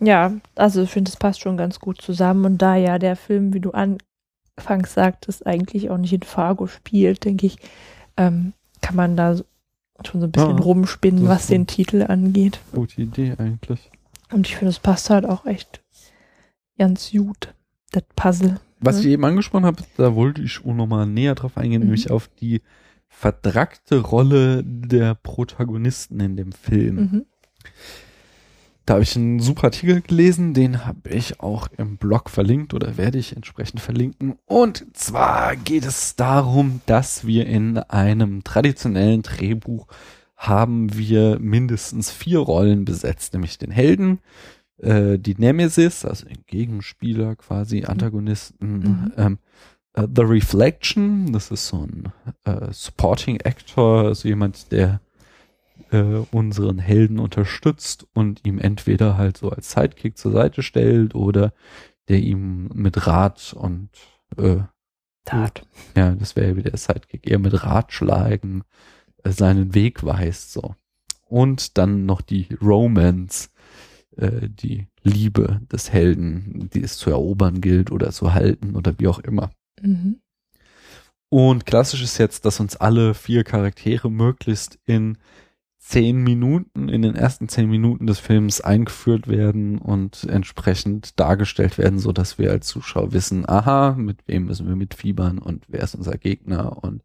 Ja, also ich finde, es passt schon ganz gut zusammen. Und da ja der Film, wie du anfangs sagtest, eigentlich auch nicht in Fargo spielt, denke ich, ähm, kann man da schon so ein bisschen Ja, rumspinnen, was den. Titel angeht. Gute Idee eigentlich. Und ich finde, es passt halt auch echt ganz gut, das Puzzle. Was Ja. ich eben angesprochen habe, da wollte ich auch nochmal näher drauf eingehen, Mhm. nämlich auf die verdrackte Rolle der Protagonisten in dem Film. Mhm. Da habe ich einen super Artikel gelesen, den habe ich auch im Blog verlinkt oder werde ich entsprechend verlinken. Und zwar geht es darum, dass wir in einem traditionellen Drehbuch haben wir mindestens vier Rollen besetzt, nämlich den Helden, äh, die Nemesis, also den Gegenspieler quasi, Antagonisten, Mhm. ähm, äh, The Reflection, das ist so ein äh, Supporting Actor, also jemand, der äh, unseren Helden unterstützt und ihm entweder halt so als Sidekick zur Seite stellt oder der ihm mit Rat und äh, Tat. ja, das wäre ja wieder der Sidekick, eher mit Ratschlagen äh, seinen Weg weist so. Und dann noch die Romance, äh, die Liebe des Helden, die es zu erobern gilt oder zu halten oder wie auch immer. Mhm. Und klassisch ist jetzt, dass uns alle vier Charaktere möglichst in zehn Minuten, in den ersten zehn Minuten des Films eingeführt werden und entsprechend dargestellt werden, so dass wir als Zuschauer wissen, aha, mit wem müssen wir mitfiebern und wer ist unser Gegner und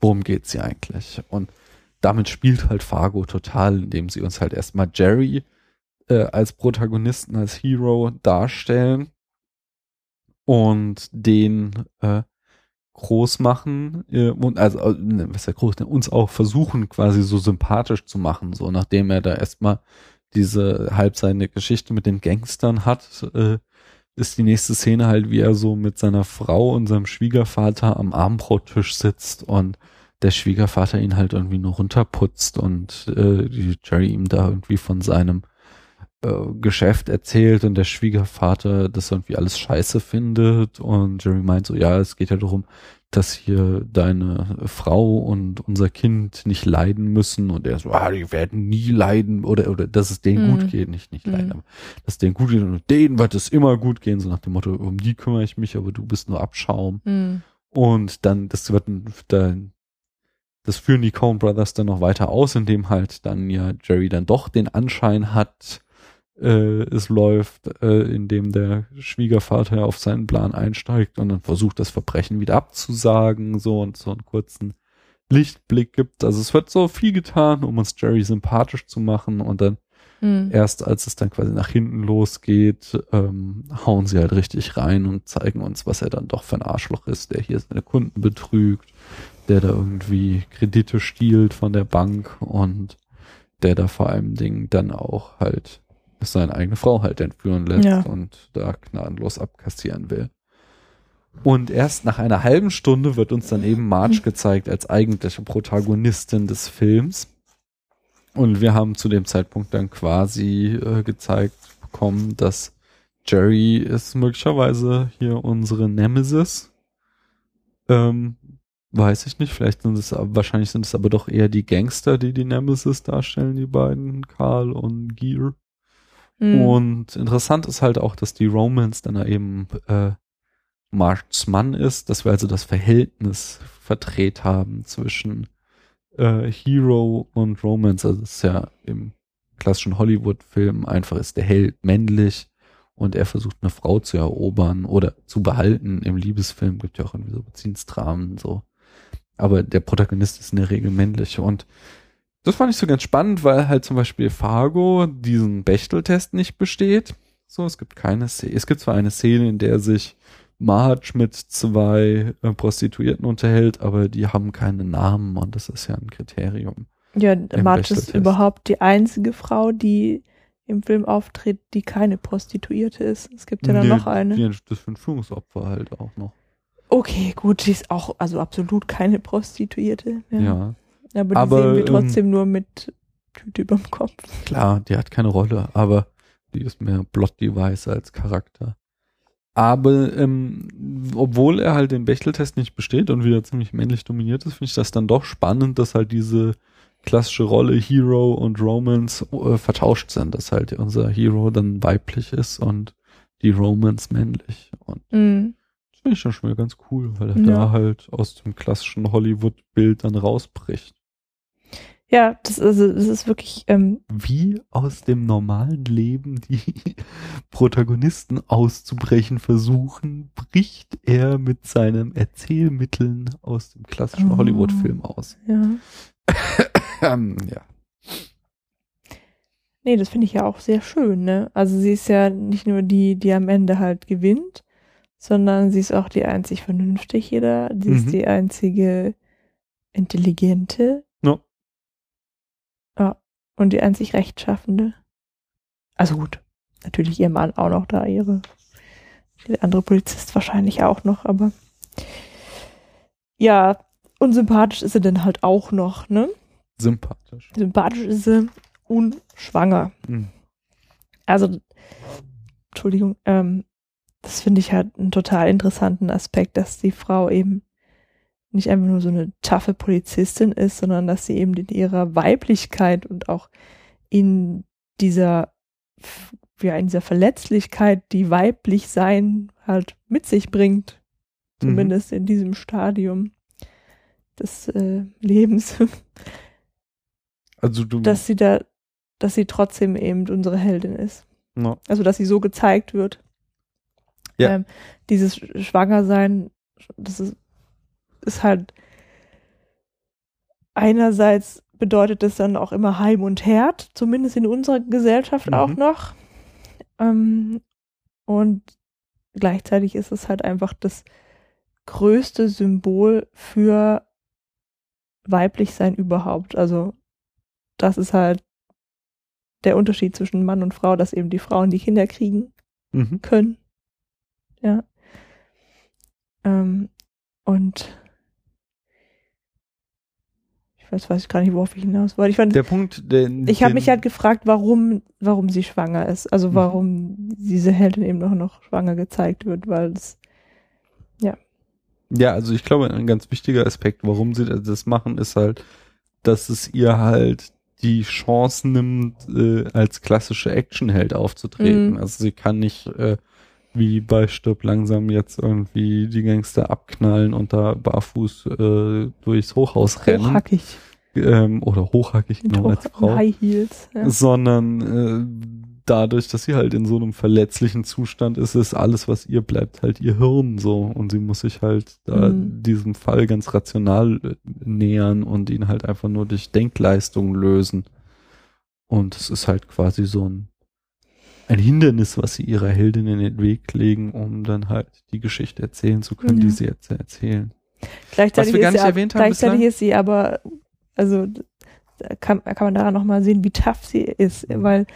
worum geht's hier eigentlich? Und damit spielt halt Fargo total, indem sie uns halt erstmal Jerry äh, als Protagonisten, als Hero darstellen und den äh, groß machen äh, und also äh, ne, was ja groß, ne, uns auch versuchen quasi so sympathisch zu machen, so nachdem er da erstmal diese halb seine Geschichte mit den Gangstern hat, äh, ist die nächste Szene halt, wie er so mit seiner Frau und seinem Schwiegervater am Abendbrottisch sitzt und der Schwiegervater ihn halt irgendwie nur runterputzt und äh, Jerry ihm da irgendwie von seinem Geschäft erzählt und der Schwiegervater das irgendwie alles scheiße findet und Jerry meint so, ja, es geht ja darum, dass hier deine Frau und unser Kind nicht leiden müssen und er so, ah, die werden nie leiden oder, oder dass es denen Mhm. gut geht, nicht, nicht Mhm. leiden, aber dass es denen gut geht und denen wird es immer gut gehen, so nach dem Motto, um die kümmere ich mich, aber du bist nur Abschaum. Mhm. Und dann, das wird dann, das führen die Coen Brothers dann noch weiter aus, indem halt dann ja Jerry dann doch den Anschein hat, äh, es läuft, äh, indem der Schwiegervater auf seinen Plan einsteigt und dann versucht, das Verbrechen wieder abzusagen, so und so einen kurzen Lichtblick gibt. Also es wird so viel getan, um uns Jerry sympathisch zu machen und dann Mhm. erst als es dann quasi nach hinten losgeht, ähm, hauen sie halt richtig rein und zeigen uns, was er dann doch für ein Arschloch ist, der hier seine Kunden betrügt, der da irgendwie Kredite stiehlt von der Bank und der da vor allem Dingen dann auch halt seine eigene Frau halt entführen lässt Ja. und da gnadenlos abkassieren will. Und erst nach einer halben Stunde wird uns dann eben Marge gezeigt als eigentliche Protagonistin des Films. Und wir haben zu dem Zeitpunkt dann quasi äh, gezeigt bekommen, dass Jerry ist möglicherweise hier unsere Nemesis. Ähm, weiß ich nicht, vielleicht sind es, aber- wahrscheinlich sind es aber doch eher die Gangster, die die Nemesis darstellen, die beiden, Karl und Gear. Mhm. Und interessant ist halt auch, dass die Romance dann eben äh, Marks Mann ist, dass wir also das Verhältnis verdreht haben zwischen äh, Hero und Romance. Also es ist ja im klassischen Hollywood-Film einfach ist der Held männlich und er versucht eine Frau zu erobern oder zu behalten. Im Liebesfilm gibt ja auch irgendwie so Beziehungsdramen so. Aber der Protagonist ist in der Regel männlich und das fand ich so ganz spannend, weil halt zum Beispiel Fargo diesen Bechteltest nicht besteht. So, es gibt keine Szene. Es gibt zwar eine Szene, in der sich Marge mit zwei äh, Prostituierten unterhält, aber die haben keine Namen und das ist ja ein Kriterium. ja, Marge ist überhaupt die einzige Frau, die im Film auftritt, die keine Prostituierte ist. Es gibt ja dann Nee, noch eine. Die, das für ein Führungsopfer halt auch noch. Okay, gut, die ist auch also absolut keine Prostituierte. Ja. Ja. Aber die Aber, sehen wir ähm, trotzdem nur mit Tüte überm Kopf. Klar, die hat keine Rolle, aber die ist mehr Plot-Device als Charakter. Aber ähm, obwohl er halt den Bechteltest nicht besteht und wieder ziemlich männlich dominiert ist, finde ich das dann doch spannend, dass halt diese klassische Rolle Hero und Romance äh, vertauscht sind, dass halt unser Hero dann weiblich ist und die Romance männlich. Und Mhm. das finde ich dann schon mal ganz cool, weil er Ja. da halt aus dem klassischen Hollywood-Bild dann rausbricht. Ja, das ist, das ist wirklich, ähm, wie aus dem normalen Leben die Protagonisten auszubrechen versuchen, bricht er mit seinen Erzählmitteln aus dem klassischen Oh. Hollywood-Film aus. ja. Ähm, ja. Nee, das finde ich ja auch sehr schön, ne? Also sie ist ja nicht nur die, die am Ende halt gewinnt, sondern sie ist auch die einzig Vernünftige da. Sie Mhm. ist die einzige Intelligente. Und die einzig Rechtschaffende. Also gut, natürlich ihr Mann auch noch da, ihre, der andere Polizist wahrscheinlich auch noch, aber ja, unsympathisch ist sie denn halt auch noch, ne? Sympathisch. Sympathisch ist sie unschwanger. Mhm. Also, Entschuldigung, ähm, das finde ich halt einen total interessanten Aspekt, dass die Frau eben nicht einfach nur so eine taffe Polizistin ist, sondern dass sie eben in ihrer Weiblichkeit und auch in dieser ja, in dieser Verletzlichkeit, die weiblich sein halt mit sich bringt. Zumindest in diesem Stadium des äh, Lebens. Also du. dass sie da, dass sie trotzdem eben unsere Heldin ist. Ja. Also dass sie so gezeigt wird. Ja. Ähm, dieses Schwangersein, das ist, ist halt einerseits bedeutet es dann auch immer Heim und Herd, zumindest in unserer Gesellschaft Mhm. auch noch. Ähm, und gleichzeitig ist es halt einfach das größte Symbol für weiblich sein überhaupt. Also das ist halt der Unterschied zwischen Mann und Frau, dass eben die Frauen die Kinder kriegen Mhm. können. Ja. Ähm, und ich weiß, ich gar nicht, worauf ich hinaus wollte. Ich fand, Der Punkt, den. ich habe mich halt gefragt, warum, warum sie schwanger ist. Also Mhm. warum diese Heldin eben noch, noch schwanger gezeigt wird, weil es Ja, also ich glaube, ein ganz wichtiger Aspekt, warum sie das machen, ist halt, dass es ihr halt die Chance nimmt, äh, als klassische Actionheld aufzutreten. Mhm. Also sie kann nicht äh, wie bei Stirb langsam jetzt irgendwie die Gangster abknallen und da barfuß äh, durchs Hochhaus rennen. hochhackig. Ähm, oder hochhackig, genau, als Frau. High Heels. Ja. sondern äh, dadurch, dass sie halt in so einem verletzlichen Zustand ist, ist alles, was ihr bleibt, halt ihr Hirn so und sie muss sich halt da Mhm. diesem Fall ganz rational äh, nähern und ihn halt einfach nur durch Denkleistung lösen. Und es ist halt quasi so ein ein Hindernis, was sie ihrer Heldin in den Weg legen, um dann halt die Geschichte erzählen zu können, Ja. die sie jetzt erzählen. Gleichzeitig, Was wir gar ist, nicht sie, erwähnt haben gleichzeitig bislang? ist sie aber, also da kann, kann man daran nochmal sehen, wie tough sie ist, weil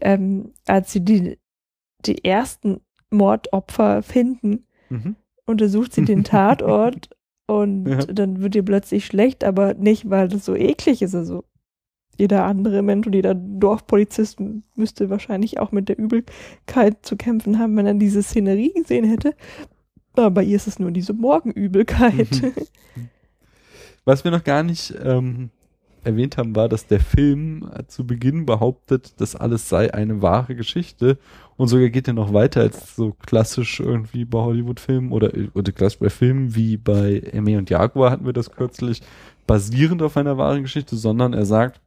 ähm, als sie die, die ersten Mordopfer finden, Mhm. untersucht sie den Tatort und Ja. dann wird ihr plötzlich schlecht, aber nicht, weil das so eklig ist. Also jeder andere Mensch und jeder Dorfpolizist müsste wahrscheinlich auch mit der Übelkeit zu kämpfen haben, wenn er diese Szenerie gesehen hätte. Aber bei ihr ist es nur diese Morgenübelkeit. Mhm. Was wir noch gar nicht ähm, erwähnt haben, war, dass der Film zu Beginn behauptet, das alles sei eine wahre Geschichte und sogar geht er noch weiter als so klassisch irgendwie bei Hollywood-Filmen oder, oder klassisch bei Filmen wie bei Emme und Jaguar hatten wir das kürzlich, basierend auf einer wahren Geschichte, sondern er sagt,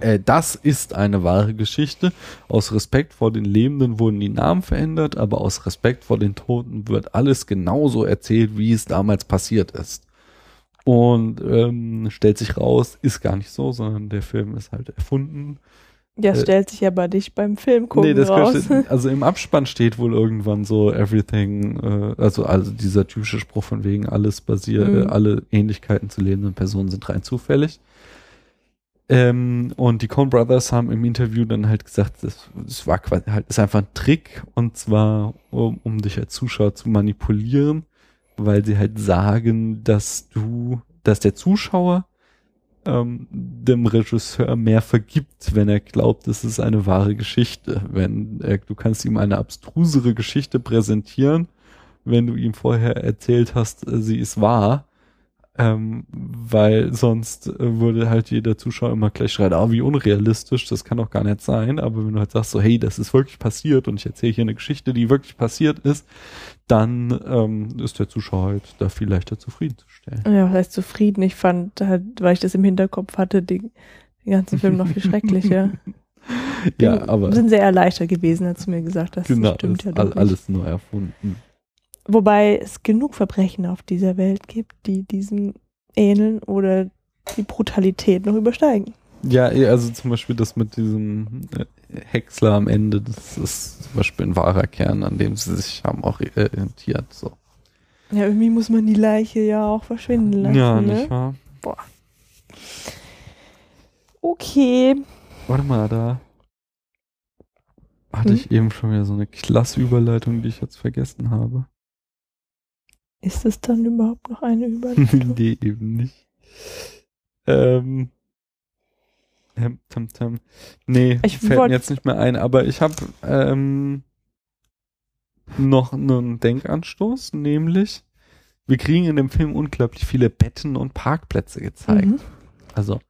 äh, das ist eine wahre Geschichte. Aus Respekt vor den Lebenden wurden die Namen verändert, aber aus Respekt vor den Toten wird alles genauso erzählt, wie es damals passiert ist. Und ähm, stellt sich raus, ist gar nicht so, sondern der Film ist halt erfunden. Ja, Äh, stellt sich aber nicht beim Film gucken das raus. könnte- also im Abspann steht wohl irgendwann so everything, äh, also also dieser typische Spruch von wegen alles basiert, Mhm. äh, alle Ähnlichkeiten zu lebenden Personen sind rein zufällig. Ähm, und die Coen Brothers haben im Interview dann halt gesagt, das, das war quasi halt, ist einfach ein Trick und zwar um, um dich als Zuschauer zu manipulieren, weil sie halt sagen, dass du, dass der Zuschauer ähm, dem Regisseur mehr vergibt, wenn er glaubt, es ist eine wahre Geschichte. Wenn er, du kannst ihm eine abstrusere Geschichte präsentieren, wenn du ihm vorher erzählt hast, äh, sie ist wahr, ähm, weil sonst äh, würde halt jeder Zuschauer immer gleich schreien, ah, wie unrealistisch, das kann doch gar nicht sein. Aber wenn du halt sagst so, hey, das ist wirklich passiert und ich erzähle hier eine Geschichte, die wirklich passiert ist, dann ähm, ist der Zuschauer halt da viel leichter zufriedenzustellen. Ja, was heißt zufrieden? Ich fand halt, weil ich das im Hinterkopf hatte, den, den ganzen Film noch viel schrecklicher. Ja, Wir aber sind sehr erleichtert gewesen, als du mir gesagt hast. genau, das stimmt ja all, doch nicht. alles nur erfunden. Wobei es genug Verbrechen auf dieser Welt gibt, die diesem ähneln oder die Brutalität noch übersteigen. Ja, also zum Beispiel das mit diesem äh, Häcksler am Ende, das ist zum Beispiel ein wahrer Kern, an dem sie sich haben auch orientiert. So. Ja, irgendwie muss man die Leiche ja auch verschwinden lassen. ja, ne? nicht wahr? Okay. Warte mal, da hatte Hm? ich eben schon wieder so eine klasse Überleitung, die ich jetzt vergessen habe. Ist es dann überhaupt noch eine Überleitung? nee, eben nicht. Ähm, ähm, tam, tam. Nee, Ich fällt mir jetzt nicht mehr ein, aber ich habe ähm, noch einen Denkanstoß, nämlich wir kriegen in dem Film unglaublich viele Betten und Parkplätze gezeigt. Mhm. Also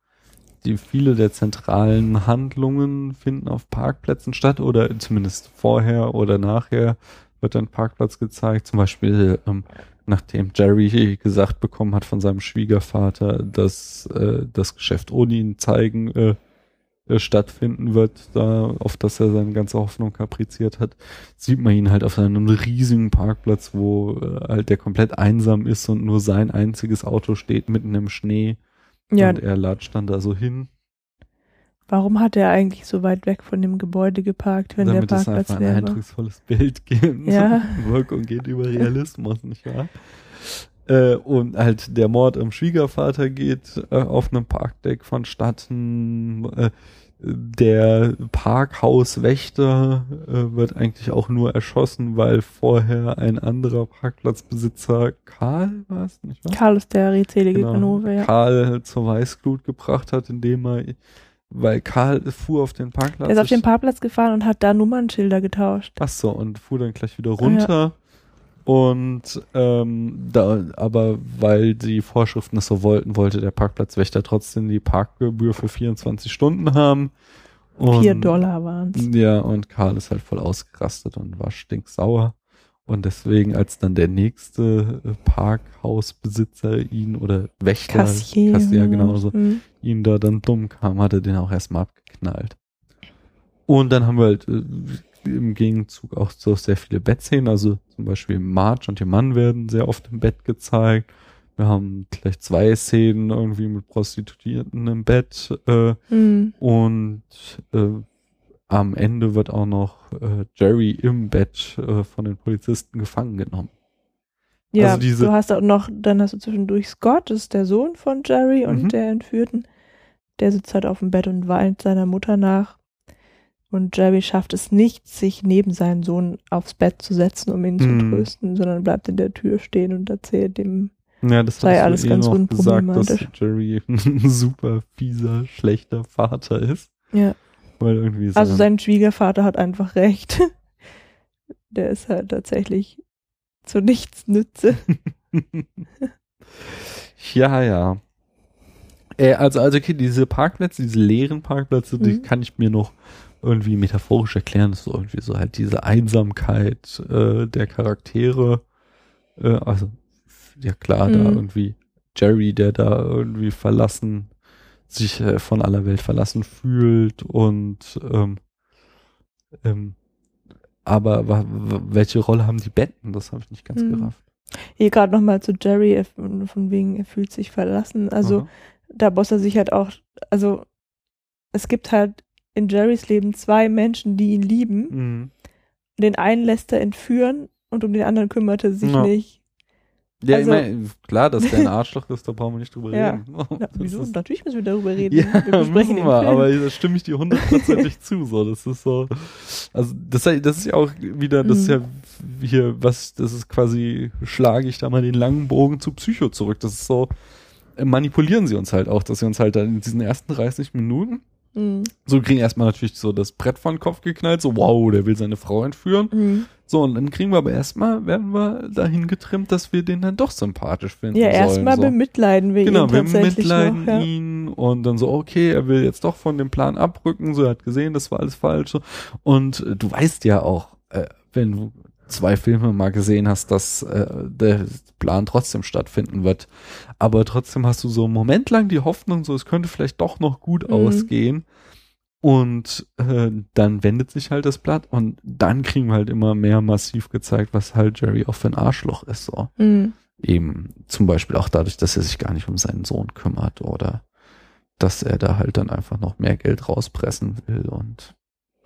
die viele der zentralen Handlungen finden auf Parkplätzen statt oder zumindest vorher oder nachher wird ein Parkplatz gezeigt. Zum Beispiel, ähm, nachdem Jerry gesagt bekommen hat von seinem Schwiegervater, dass äh, das Geschäft ohne ihn zeigen äh, äh, stattfinden wird, da auf das er seine ganze Hoffnung kapriziert hat, sieht man ihn halt auf einem riesigen Parkplatz, wo äh, halt der komplett einsam ist und nur sein einziges Auto steht mitten im Schnee. Ja, und er latscht dann da so hin, warum hat er eigentlich so weit weg von dem Gebäude geparkt, wenn damit der es Parkplatz einfach ein leer war? eindrucksvolles Bild gibt. Ja. Wirkung geht über Realismus, nicht wahr? Äh, und halt der Mord am Schwiegervater geht äh, auf einem Parkdeck vonstatten. Äh, der Parkhauswächter äh, wird eigentlich auch nur erschossen, weil vorher ein anderer Parkplatzbesitzer, Karl war es, nicht wahr? Karl ist der redselige Genau, Ganove, ja. Karl zur Weißglut gebracht hat, indem er, weil Karl fuhr auf den Parkplatz. Er ist auf den Parkplatz gefahren und hat da Nummernschilder getauscht. Ach so, und fuhr dann gleich wieder runter. Und ähm, da, aber weil die Vorschriften es so wollten, wollte der Parkplatzwächter trotzdem die Parkgebühr für 24 Stunden haben. Und, Vier Dollar waren's. Ja, und Karl ist halt voll ausgerastet und war stinksauer. Und deswegen, als dann der nächste äh, Parkhausbesitzer ihn oder Wächter, Kassier. Kassier genauso, Hm. ihm da dann dumm kam, hat er den auch erstmal abgeknallt. Und dann haben wir halt äh, im Gegenzug auch so sehr viele Bettszenen, also zum Beispiel Marge und ihr Mann werden sehr oft im Bett gezeigt. Wir haben gleich zwei Szenen irgendwie mit Prostituierten im Bett äh, Hm. und äh, am Ende wird auch noch äh, Jerry im Bett äh, von den Polizisten gefangen genommen. Ja, Also diese- du hast auch noch, dann hast du zwischendurch Scott, das ist der Sohn von Jerry und Mhm. der Entführten. Der sitzt halt auf dem Bett und weint seiner Mutter nach. Und Jerry schafft es nicht, sich neben seinen Sohn aufs Bett zu setzen, um ihn zu Mhm. trösten, sondern bleibt in der Tür stehen und erzählt dem, Ja, das Sei alles eh ganz noch gesagt, dass unproblematisch. Jerry ein super fieser, schlechter Vater ist. ja. Weil irgendwie so. Also sein Schwiegervater hat einfach recht. Der ist halt tatsächlich zu nichts Nütze. ja, ja. Äh, also, also okay, diese Parkplätze, diese leeren Parkplätze, die Mhm. kann ich mir noch irgendwie metaphorisch erklären. Das ist so irgendwie so halt diese Einsamkeit äh, der Charaktere. Äh, also, ja klar, da Mhm. irgendwie Jerry, der da irgendwie verlassen, sich äh, von aller Welt verlassen fühlt und ähm, ähm, aber welche Rolle haben die Betten? Das habe ich nicht ganz Mhm. gerafft. Hier gerade nochmal zu Jerry, er- von wegen, er fühlt sich verlassen. Also Aha. da muss er sich halt auch, also es gibt halt in Jerrys Leben zwei Menschen, die ihn lieben. Mhm. Den einen lässt er entführen und um den anderen kümmert er sich Ja. nicht. Ja, Also- ich mein, klar, dass der ein Arschloch ist, da brauchen wir nicht drüber Ja. reden. Na, Das wieso? ist- Natürlich müssen wir darüber reden. Ja, wir müssen wir, aber da stimme ich dir hundertprozentig zu. So, das ist so, also das, das ist ja auch wieder, das ist ja Mhm. hier, was, das ist quasi, schlage ich da mal den langen Bogen zu Psycho zurück. Das ist so, manipulieren sie uns halt auch, dass sie uns halt dann in diesen ersten 30 Minuten, Mhm. so kriegen erstmal natürlich so das Brett vor den Kopf geknallt, so wow, der will seine Frau entführen. Mhm. So, und dann kriegen wir aber erstmal, werden wir dahin getrimmt, dass wir den dann doch sympathisch finden Ja, erstmal so. bemitleiden wir Genau, ihn wir tatsächlich mitleiden noch. Ja. ihn und dann so, okay, er will jetzt doch von dem Plan abrücken, so er hat gesehen, das war alles falsch. Und äh, du weißt ja auch, äh, wenn du zwei Filme mal gesehen hast, dass äh, der Plan trotzdem stattfinden wird. Aber trotzdem hast du so einen Moment lang die Hoffnung, so es könnte vielleicht doch noch gut Mhm. ausgehen. Und äh, dann wendet sich halt das Blatt und dann kriegen wir halt immer mehr massiv gezeigt, was halt Jerry auch für ein Arschloch ist. So Mhm. eben zum Beispiel auch dadurch, dass er sich gar nicht um seinen Sohn kümmert oder dass er da halt dann einfach noch mehr Geld rauspressen will und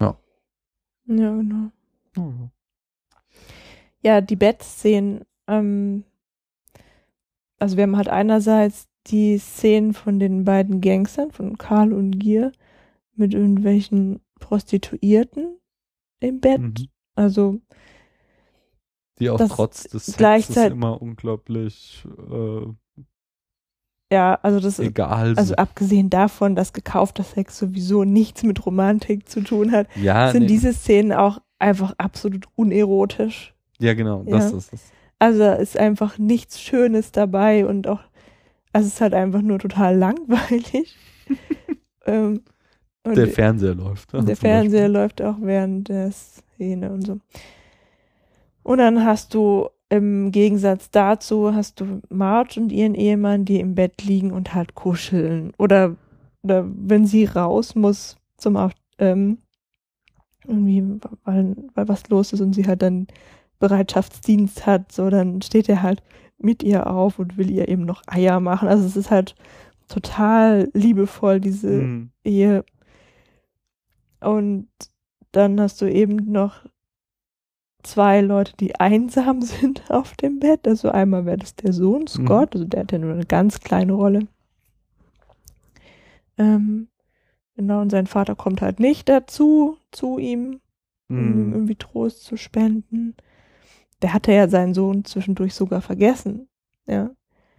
Ja, genau. Mhm. Ja, die Bettszenen, ähm, also wir haben halt einerseits die Szenen von den beiden Gangstern, von Karl und Gier, mit irgendwelchen Prostituierten im Bett. Mhm. Also, die auch Das trotz des Sexes immer unglaublich äh, ja, also das egal also sind. abgesehen davon, dass gekaufter Sex sowieso nichts mit Romantik zu tun hat, ja, sind nee, diese Szenen auch einfach absolut unerotisch. ja genau, das Ja. ist es. Also ist einfach nichts Schönes dabei und auch, also es ist halt einfach nur total langweilig. Ähm, und Der Fernseher läuft. der zum Fernseher läuft auch während der Szene und so. Und dann hast du im Gegensatz dazu hast du Marge und ihren Ehemann, die im Bett liegen und halt kuscheln. Oder, oder wenn sie raus muss zum ähm, irgendwie, weil, weil was los ist und sie halt dann Bereitschaftsdienst hat, so dann steht er halt mit ihr auf und will ihr eben noch Eier machen. Also es ist halt total liebevoll, diese Beispiel. Hm. Ehe. Und dann hast du eben noch zwei Leute, die einsam sind auf dem Bett. Also einmal wäre das der Sohn Scott, also der hat ja nur eine ganz kleine Rolle. Ähm, genau, und sein Vater kommt halt nicht dazu, zu ihm, um ihm Hm. irgendwie Trost zu spenden. Der hatte ja seinen Sohn zwischendurch sogar vergessen. Ja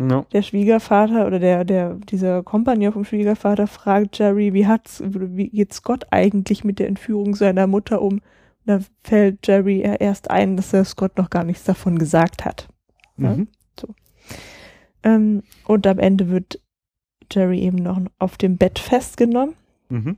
Ja. der Schwiegervater oder der, der, dieser Kompagnon vom Schwiegervater fragt Jerry, wie hat's, wie geht Scott eigentlich mit der Entführung seiner Mutter um? Und da fällt Jerry erst ein, dass er Scott noch gar nichts davon gesagt hat. Ja. Mhm. Ähm, und am Ende wird Jerry eben noch auf dem Bett festgenommen. Mhm.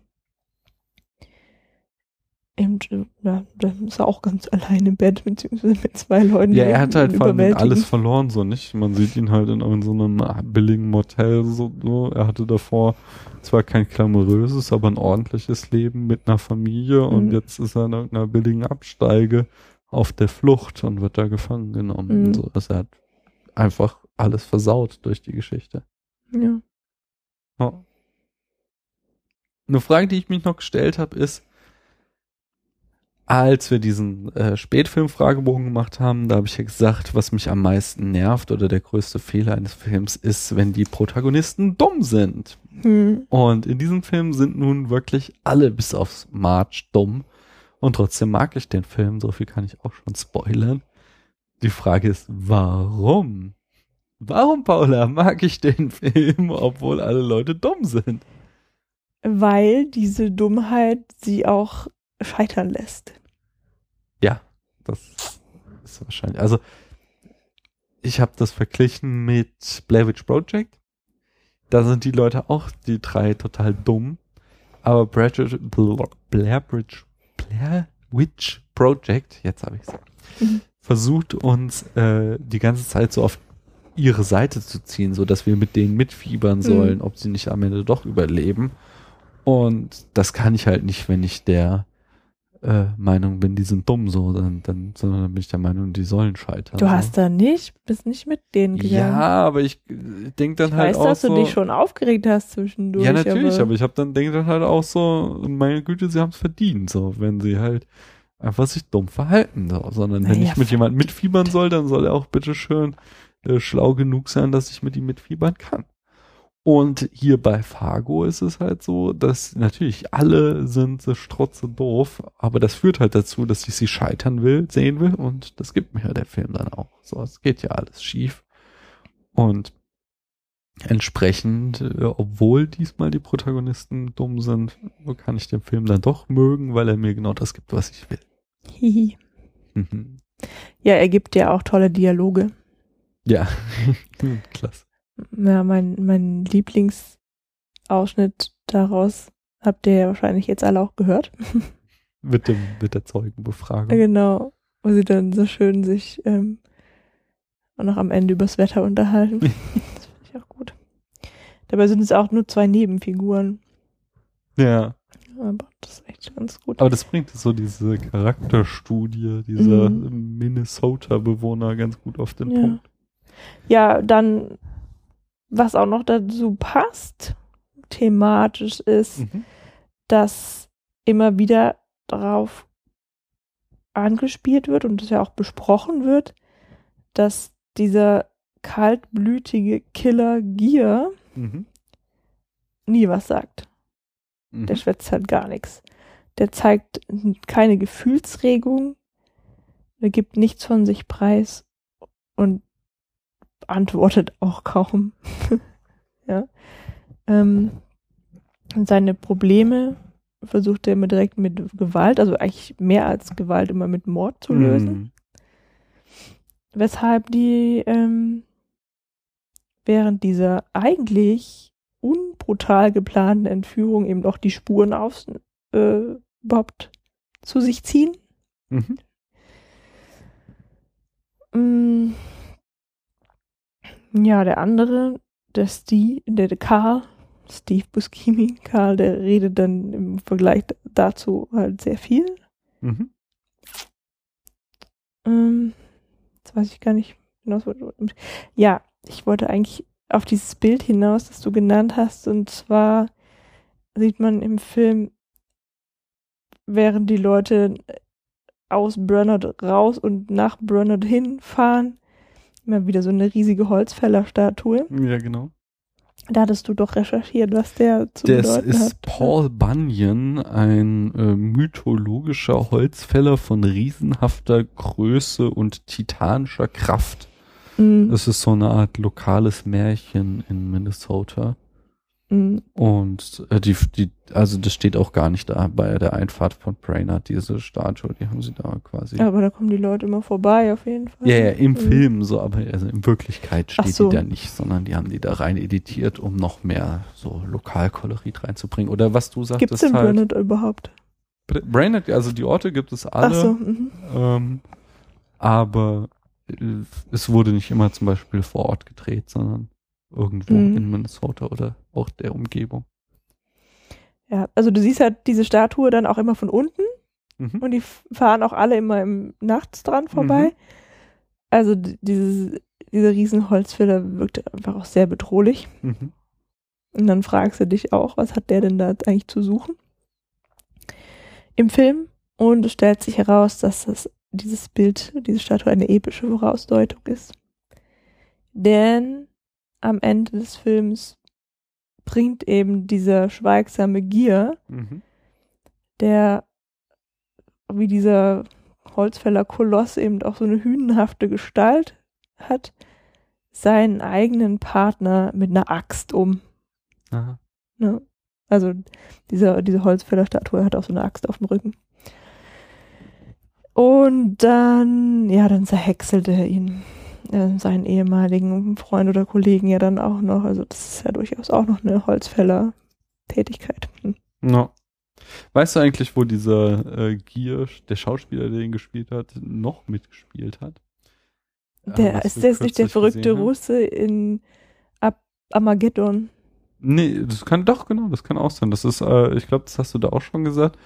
Eben, ja, da ist er auch ganz allein im Bett, beziehungsweise mit zwei Leuten. Ja, er hat halt vor allem alles verloren, so nicht. Man sieht ihn halt in, in so einem billigen Motel, so, so. Er hatte davor zwar kein glamouröses, aber ein ordentliches Leben mit einer Familie und Mhm. jetzt ist er in irgendeiner billigen Absteige auf der Flucht und wird da gefangen genommen. Mhm. So, also er hat einfach alles versaut durch die Geschichte. Ja. Ja. Eine Frage, die ich mich noch gestellt habe, ist, als wir diesen äh, Spätfilm-Fragebogen gemacht haben, da habe ich ja gesagt, was mich am meisten nervt oder der größte Fehler eines Films ist, wenn die Protagonisten dumm sind. Hm. Und in diesem Film sind nun wirklich alle bis aufs March dumm. Und trotzdem mag ich den Film, so viel kann ich auch schon spoilern. Die Frage ist, warum? Warum, Paula, mag ich den Film, obwohl alle Leute dumm sind? Weil diese Dummheit sie auch scheitern lässt. Ja, das ist wahrscheinlich. Also, ich habe das verglichen mit Blair Witch Project. Da sind die Leute auch, die drei, total dumm. Aber Blair, Blair, Bridge, Blair Witch Project, jetzt habe ich es, Mhm. versucht uns äh, die ganze Zeit so auf ihre Seite zu ziehen, so dass wir mit denen mitfiebern sollen, ob sie nicht am Ende doch überleben. Und das kann ich halt nicht, wenn ich der äh, Meinung bin, die sind dumm so, dann, dann, sondern dann bin ich der Meinung, die sollen scheitern. Du so. hast da nicht, bist nicht mit denen gegangen. Ja, aber ich denke dann ich halt weiß, auch dass so. du dich schon aufgeregt hast zwischendurch. ja, natürlich, aber, aber ich habe dann denke dann halt auch so, meine Güte, sie haben es verdient, so, wenn sie halt einfach sich dumm verhalten, so, sondern wenn Naja, ich mit jemandem mitfiebern soll, dann soll er auch bitteschön äh, schlau genug sein, dass ich mit ihm mitfiebern kann. Und hier bei Fargo ist es halt so, dass natürlich alle sind so strotze doof, aber das führt halt dazu, dass ich sie scheitern will, sehen will und das gibt mir ja der Film dann auch. So, es geht ja alles schief. Und entsprechend, äh, obwohl diesmal die Protagonisten dumm sind, kann ich den Film dann doch mögen, weil er mir genau das gibt, was ich will. Hihi. Mhm. Ja, er gibt ja auch tolle Dialoge. ja, klasse. Ja, mein, mein Lieblingsausschnitt daraus habt ihr ja wahrscheinlich jetzt alle auch gehört. Mit, dem, mit der Zeugenbefragung. genau. Wo sie dann so schön sich ähm, auch noch am Ende übers Wetter unterhalten. das finde ich auch gut. Dabei sind es auch nur zwei Nebenfiguren. Ja. Aber das ist echt ganz gut. Aber das bringt so diese Charakterstudie dieser Mhm. Minnesota-Bewohner ganz gut auf den Ja. Punkt. Ja, dann, was auch noch dazu passt, thematisch ist, Mhm. dass immer wieder darauf angespielt wird und es ja auch besprochen wird, dass dieser kaltblütige Killer Gier Mhm. nie was sagt. Mhm. Der schwätzt halt gar nichts. Der zeigt keine Gefühlsregung, der gibt nichts von sich preis und antwortet auch kaum. ja. Ähm, seine Probleme versucht er immer direkt mit Gewalt, also eigentlich mehr als Gewalt, immer mit Mord zu lösen. Mhm. Weshalb die ähm, während dieser eigentlich brutal geplanten Entführung eben auch die Spuren auf, äh, überhaupt zu sich ziehen. Mhm. Mm. Ja, der andere, der Steve, der, der Karl, Steve Buscemi, Karl, der redet dann im Vergleich dazu halt sehr viel. Mhm. Ähm, jetzt weiß ich gar nicht genau. was- Ja, ich wollte eigentlich auf dieses Bild hinaus, das du genannt hast. Und zwar sieht man im Film, während die Leute aus Bernard raus und nach Bernard hinfahren, immer wieder so eine riesige Holzfällerstatue. Ja, genau. Da hattest du doch recherchiert, was der zu Das bedeuten ist hat. Paul Bunyan, ein äh, mythologischer Holzfäller von riesenhafter Größe und titanischer Kraft. Es ist so eine Art lokales Märchen in Minnesota. Mm. Und äh, die, die, also das steht auch gar nicht da bei der Einfahrt von Brainerd, diese Statue, die haben sie da quasi. Ja, Aber da kommen die Leute immer vorbei, auf jeden Fall. ja, im Mhm. Film so, aber also in Wirklichkeit steht so. die da nicht, sondern die haben die da rein editiert, um noch mehr so Lokalkolorit reinzubringen. Oder was du sagtest Gibt es denn halt. Bernard überhaupt? Br- Brainerd, also die Orte gibt es alle. Ach so, mhm. Ähm, aber äh, es wurde nicht immer zum Beispiel vor Ort gedreht, sondern irgendwo Mhm. in Minnesota oder auch der Umgebung. Ja, also du siehst halt diese Statue dann auch immer von unten Mhm. und die fahren auch alle immer im nachts dran vorbei. Mhm. Also dieses, dieser riesen Holzfäller wirkt einfach auch sehr bedrohlich. Mhm. Und dann fragst du dich auch, was hat der denn da eigentlich zu suchen? Im Film. Und es stellt sich heraus, dass das, dieses Bild, diese Statue eine epische Vorausdeutung ist. Denn am Ende des Films bringt eben dieser schweigsame Gier, Mhm. der wie dieser Holzfäller Koloss eben auch so eine hünenhafte Gestalt hat, seinen eigenen Partner mit einer Axt um. Aha. Ne? Also dieser, diese Holzfällerstatue hat auch so eine Axt auf dem Rücken. Und dann, ja, dann zerhäckselt er ihn, äh, seinen ehemaligen Freund oder Kollegen ja dann auch noch. Also das ist ja durchaus auch noch eine Holzfäller-Tätigkeit. Hm. Ja. Weißt du eigentlich, wo dieser äh, Gier, der Schauspieler, der ihn gespielt hat, noch mitgespielt hat? Der, was ist das nicht der verrückte? Russe in Ab Armageddon? Nee, das kann doch, genau, das kann auch sein. Das ist, äh, ich glaube, das hast du da auch schon gesagt.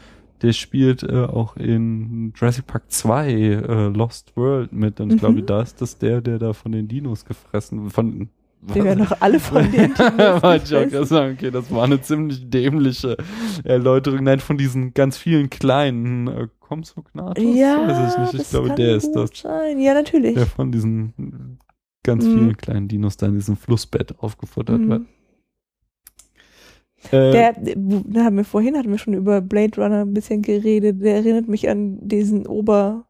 Der spielt äh, auch in Jurassic Park 2 äh, Lost World mit. Und ich Mhm. glaube, da ist das der, der da von den Dinos gefressen, von, Die werden doch alle von den Dinos okay, das war eine ziemlich dämliche Erläuterung. Nein, von diesen ganz vielen kleinen äh, Compsognathus? Ja, Weiß ich nicht. Ich das glaube, kann der ist das. Sein. Ja, natürlich. Der von diesen ganz Mhm. vielen kleinen Dinos da in diesem Flussbett aufgefuttert Mhm. wird. Äh, Der, da haben wir vorhin hatten wir schon über Blade Runner ein bisschen geredet. Der erinnert mich an diesen Oberklon,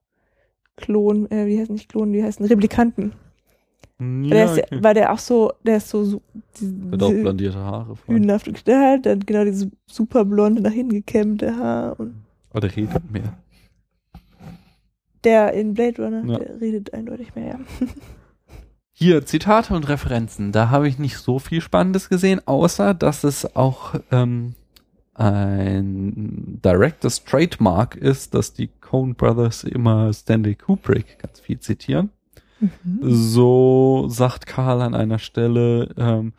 äh, wie heißt nicht Klon, wie heißen Replikanten. der ja, ist, okay. Weil der auch so, der ist so, so Hat auch blondierte Haare. Voll. hühnenhafte Gestalt, dann genau dieses super blonde, nach hinten gekämmte Haar und Oder redet mehr. der in Blade Runner, Ja. der redet eindeutig mehr, ja. Hier, Zitate und Referenzen. Da habe ich nicht so viel Spannendes gesehen, außer dass es auch ähm, ein Director's Trademark ist, dass die Coen Brothers immer Stanley Kubrick ganz viel zitieren. Mhm. So sagt Karl an einer Stelle, ähm,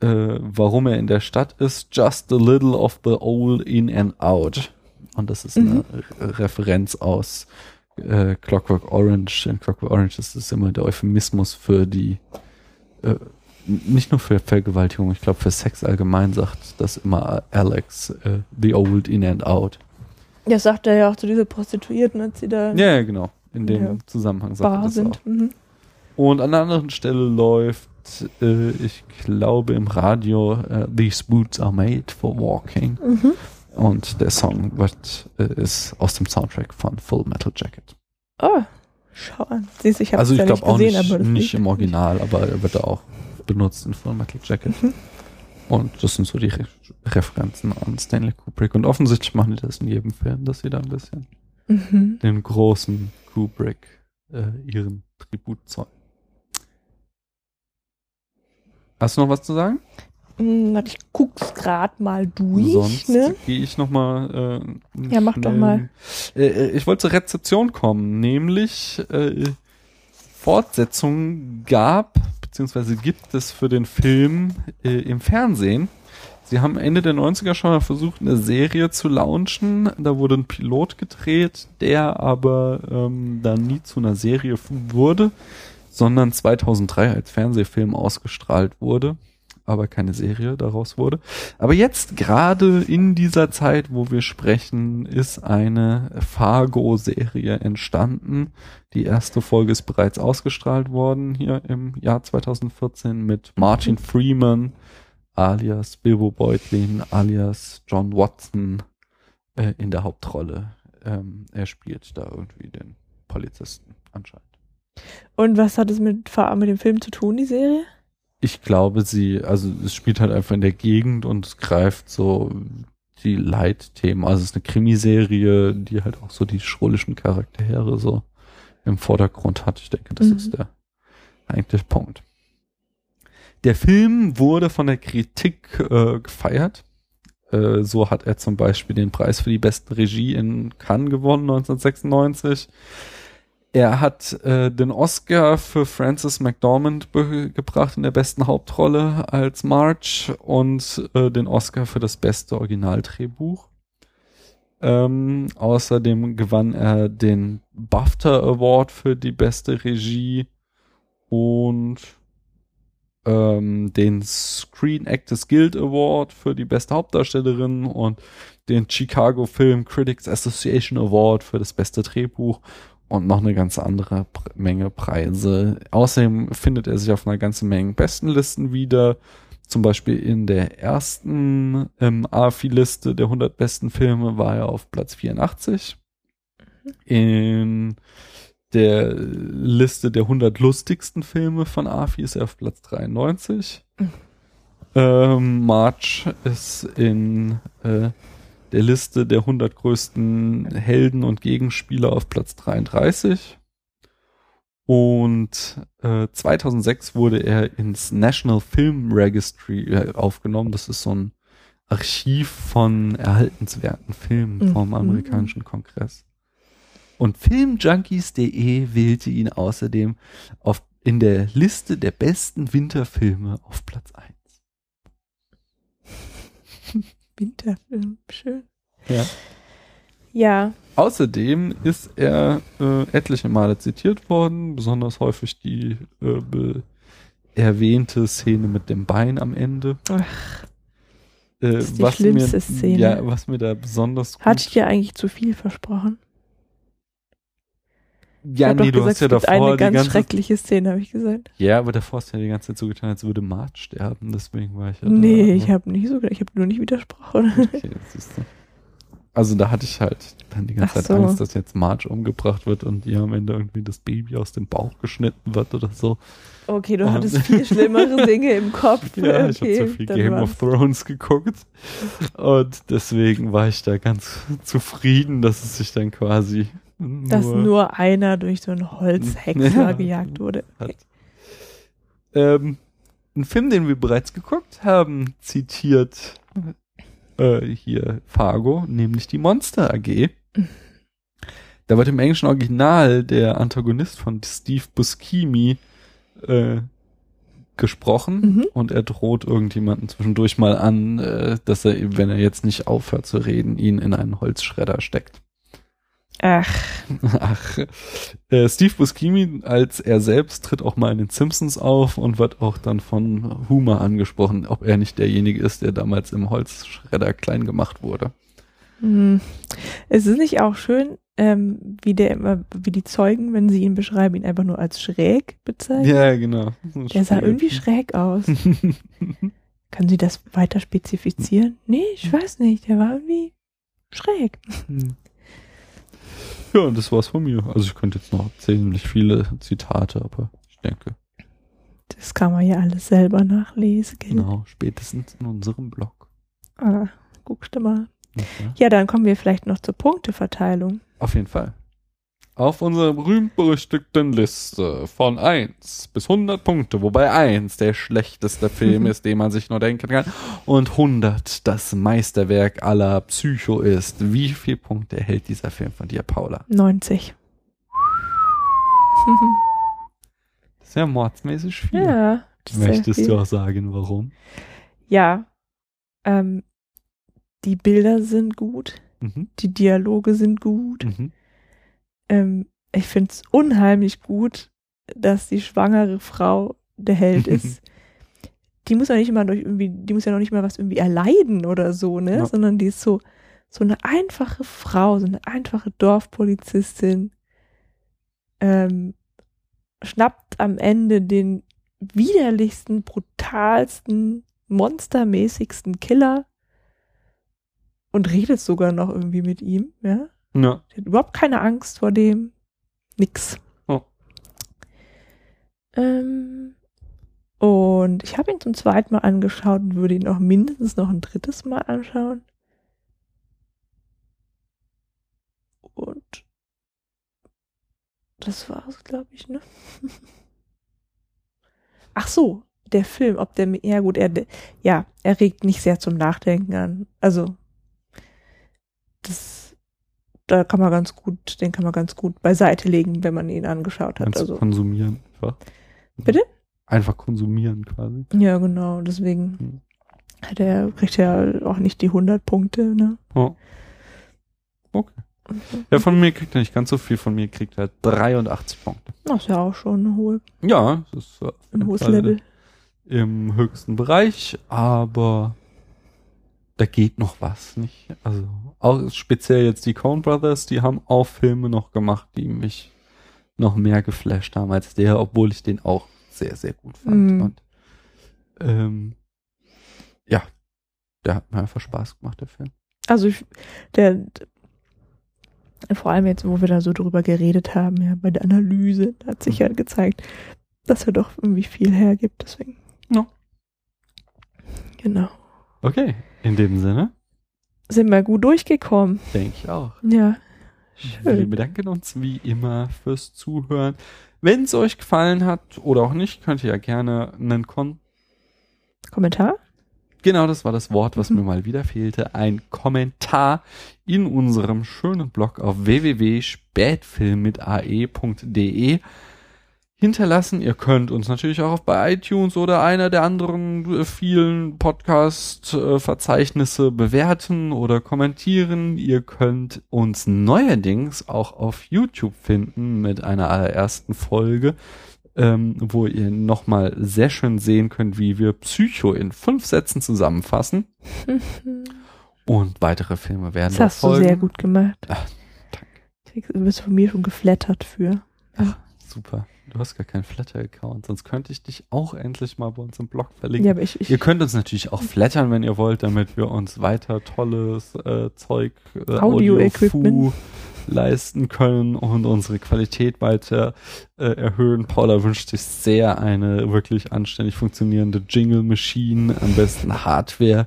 äh, warum er in der Stadt ist, just a little of the old in and out. Und das ist eine Re- Referenz aus äh, Clockwork Orange. In Clockwork Orange ist es immer der Euphemismus für die, äh, nicht nur für Vergewaltigung, ich glaube für Sex allgemein sagt das immer Alex, äh, the old in and out. Das sagt er ja auch zu dieser Prostituierten, als sie da Ja, ja, genau. In dem Ja. Zusammenhang sagt er das auch. sind. Mhm. Und an einer anderen Stelle läuft, äh, ich glaube im Radio, äh, These Boots are made for walking. Mhm. Und der Song wird, äh, ist aus dem Soundtrack von Full Metal Jacket. Oh, schau an. Siehst ich also ich ja glaube auch nicht gesehen, nicht, nicht im Original, aber er wird auch benutzt in Full Metal Jacket. Mhm. Und das sind so die Re Referenzen an Stanley Kubrick. Und offensichtlich machen die das in jedem Film, dass sie da ein bisschen Mhm. den großen Kubrick äh, ihren Tribut zollen. Hast du noch was zu sagen? Hm, warte, ich guck's grad mal durch. Sonst ne? gehe ich nochmal. Äh, Ja, mach doch mal. Äh, äh, ich wollte zur Rezeption kommen, nämlich äh, Fortsetzungen gab, beziehungsweise gibt es für den Film äh, im Fernsehen. Sie haben Ende der 90er schon mal versucht, eine Serie zu launchen. Da wurde ein Pilot gedreht, der aber ähm, dann nie zu einer Serie wurde, sondern 2003 als Fernsehfilm ausgestrahlt wurde aber keine Serie daraus wurde. Aber jetzt gerade in dieser Zeit, wo wir sprechen, ist eine Fargo-Serie entstanden. Die erste Folge ist bereits ausgestrahlt worden hier im Jahr 2014 mit Martin Freeman alias Bilbo Beutlin alias John Watson äh, in der Hauptrolle. Ähm, er spielt da irgendwie den Polizisten anscheinend. Und was hat es mit, mit dem Film zu tun, die Serie? Ich glaube, sie, also es spielt halt einfach in der Gegend und es greift so die Leitthemen. Also es ist eine Krimiserie, die halt auch so die schrullischen Charaktere so im Vordergrund hat. Ich denke, das Mhm. ist der eigentliche Punkt. Der Film wurde von der Kritik äh, gefeiert. Äh, so hat er zum Beispiel den Preis für die beste Regie in Cannes gewonnen 1996. Er hat äh, den Oscar für Frances McDormand gebracht in der besten Hauptrolle als March und äh, den Oscar für das beste Originaldrehbuch. Ähm, außerdem gewann er den BAFTA Award für die beste Regie und ähm, den Screen Actors Guild Award für die beste Hauptdarstellerin und den Chicago Film Critics Association Award für das beste Drehbuch und noch eine ganz andere Menge Preise. Außerdem findet er sich auf einer ganzen Menge Bestenlisten wieder. Zum Beispiel in der ersten ähm, AFI-Liste der 100 besten Filme war er auf Platz 84. In der Liste der 100 lustigsten Filme von AFI ist er auf Platz 93. Mhm. Ähm, March ist in äh, der Liste der 100 größten Helden und Gegenspieler auf Platz 33. Und äh, 2006 wurde er ins National Film Registry äh, aufgenommen. Das ist so ein Archiv von erhaltenswerten Filmen vom Mhm. amerikanischen Kongress. Und Filmjunkies.de wählte ihn außerdem auf, in der Liste der besten Winterfilme auf Platz 1. Winterfilm, schön. Ja. Ja, Außerdem ist er äh, etliche Male zitiert worden, besonders häufig die äh, erwähnte Szene mit dem Bein am Ende. Ach, Äh, ist die was schlimmste mir, Szene. Ja, was mir da besonders gut. hatte ich dir eigentlich zu viel versprochen? Ich ja, hab nee, du gesagt, hast ja davor eine ganz ganze schreckliche Szene, habe ich gesagt. Ja, aber davor hast du ja die ganze Zeit so getan, als würde Mart sterben, deswegen war ich ja nee, da. ich habe nicht so, ich habe nur nicht widersprochen. Okay, siehst du. Also da hatte ich halt dann die ganze Ach Zeit so. Angst, dass jetzt Marge umgebracht wird und ihr am Ende irgendwie das Baby aus dem Bauch geschnitten wird oder so. Okay, du Und- hattest viel schlimmere Dinge im Kopf. Ja, ich habe okay, zu viel Game war's- of Thrones geguckt und deswegen war ich da ganz zufrieden, dass es sich dann quasi nur, Dass nur einer durch so einen Holzhäcksler Ja. gejagt wurde. hat. Ähm, ein Film, den wir bereits geguckt haben, zitiert äh, hier Fargo, nämlich die Monster AG. Da wird im englischen Original der Antagonist von Steve Buscemi äh, gesprochen Mhm. und er droht irgendjemanden zwischendurch mal an, äh, dass er, wenn er jetzt nicht aufhört zu reden, ihn in einen Holzschredder steckt. Ach, Ach, äh, Steve Buscemi als er selbst tritt auch mal in den Simpsons auf und wird auch dann von Homer angesprochen, ob er nicht derjenige ist, der damals im Holzschredder klein gemacht wurde. hm. es ist nicht auch schön, ähm, wie der immer, wie die Zeugen, wenn sie ihn beschreiben, ihn einfach nur als schräg bezeichnen. Ja, genau. Der sah irgendwie schräg aus. Können Sie das weiter spezifizieren? Nee, ich weiß nicht. Der war irgendwie schräg. Ja, und das war's von mir. Also ich könnte jetzt noch ziemlich viele Zitate, aber ich denke, Das kann man ja alles selber nachlesen. gell? genau, spätestens in unserem Blog. Ah, guckst du mal. Okay. Ja, dann kommen wir vielleicht noch zur Punkteverteilung. Auf jeden Fall. Auf unserer berühmt-berüchtigten Liste von 1 bis 100 Punkte, wobei 1 der schlechteste Film ist, den man sich nur denken kann, und 100 das Meisterwerk aller Psycho ist. Wie viele Punkte erhält dieser Film von dir, Paula? 90. Das ist ja mordsmäßig viel. ja. das Möchtest viel. du auch sagen, warum? Ja. Ähm, die Bilder sind gut. Mhm. Die Dialoge sind gut. Mhm. Ähm, ich finde es unheimlich gut, dass die schwangere Frau der Held ist. die muss ja nicht immer durch irgendwie, die muss ja noch nicht mal was irgendwie erleiden oder so, ne? Ja. Sondern die ist so, so eine einfache Frau, so eine einfache Dorfpolizistin, ähm, schnappt am Ende den widerlichsten, brutalsten, monstermäßigsten Killer und redet sogar noch irgendwie mit ihm, ja? Ja. Die hat überhaupt keine Angst vor dem. Nix. Oh. Ähm, und ich habe ihn zum zweiten Mal angeschaut und würde ihn auch mindestens noch ein drittes Mal anschauen. Und das war's, glaube ich, ne? Ach so, der Film, ob der mir, ja gut, er, ja, er regt nicht sehr zum Nachdenken an. Also, das, da kann man ganz gut, den kann man ganz gut beiseite legen, wenn man ihn angeschaut hat. Also, konsumieren einfach. Bitte? Einfach konsumieren quasi. ja, genau, deswegen Hm. hat er, kriegt er auch nicht die 100 Punkte, ne? Oh. Okay. Ja, von mir kriegt er nicht ganz so viel, von mir kriegt er 83 Punkte. Das ist ja auch schon ein, hohe, Ja, das ist ein hohes Level. im höchsten Bereich, aber da geht noch was, nicht? Also auch speziell jetzt die Coen Brothers, die haben auch Filme noch gemacht, die mich noch mehr geflasht haben als der, obwohl ich den auch sehr, sehr gut fand. Mhm. Und ähm, ja, der hat mir einfach Spaß gemacht, der Film. Also ich, der, vor allem jetzt, wo wir da so drüber geredet haben, ja, bei der Analyse, da hat sich Mhm. ja gezeigt, dass er doch irgendwie viel hergibt, deswegen. Ja. Genau. Okay, in dem Sinne, Sind wir gut durchgekommen. denke ich auch. Ja. Wir Schön. bedanken uns wie immer fürs Zuhören. Wenn es euch gefallen hat oder auch nicht, könnt ihr ja gerne einen Kon Kommentar? Genau, das war das Wort, was Mhm. mir mal wieder fehlte. Ein Kommentar in unserem schönen Blog auf www.spätfilm mit ae.de hinterlassen. Ihr könnt uns natürlich auch bei iTunes oder einer der anderen äh, vielen Podcast-Verzeichnisse bewerten oder kommentieren. Ihr könnt uns neuerdings auch auf YouTube finden mit einer allerersten Folge ähm, wo ihr nochmal sehr schön sehen könnt, wie wir Psycho in fünf Sätzen zusammenfassen. Und weitere Filme werden Das hast du folgen. sehr gut gemacht. Ach, danke. Du bist von mir schon geflattert für. Super. Du hast gar keinen Flatter-Account, sonst könnte ich dich auch endlich mal bei uns im Blog verlinken. Ja, aber ich, ich Ihr könnt uns natürlich auch flattern, wenn ihr wollt, damit wir uns weiter tolles äh, Zeug, äh, Audio-Equipment. Leisten können und unsere Qualität weiter äh, erhöhen. Paula wünscht sich sehr eine wirklich anständig funktionierende Jingle-Machine, am besten Hardware,